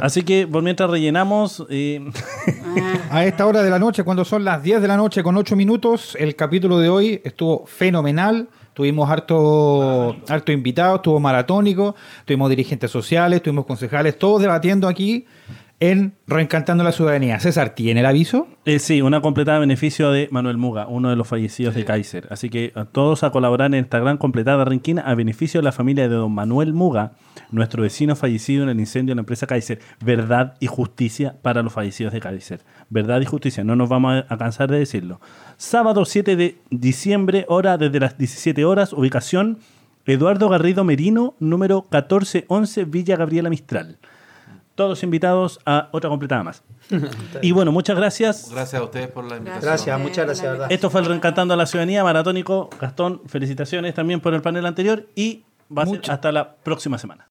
Así que por mientras rellenamos, eh, A esta hora de la noche, cuando son las 10 de la noche con 8 minutos, el capítulo de hoy estuvo fenomenal. Tuvimos harto, harto invitados, estuvo maratónico, tuvimos dirigentes sociales, tuvimos concejales, todos debatiendo aquí en Reencantando la Ciudadanía. César, ¿tiene el aviso? eh, sí, una completada a beneficio de Manuel Muga, uno de los fallecidos de Kaiser. Así que a todos a colaborar en esta gran completada renquina a beneficio de la familia de don Manuel Muga, nuestro vecino fallecido en el incendio de la empresa Kaiser. Verdad y justicia para los fallecidos de Kaiser. Verdad y justicia, no nos vamos a a cansar de decirlo. Sábado 7 de diciembre, hora desde las 17 horas, ubicación Eduardo Garrido Merino, número 1411, Villa Gabriela Mistral. Todos invitados a otra completada más. y bueno, muchas gracias. Gracias a ustedes por la invitación. Gracias, muchas gracias, ¿verdad? Esto fue el Reencantando a la Ciudadanía Maratónico. Gastón, felicitaciones también por el panel anterior y va a ser hasta la próxima semana.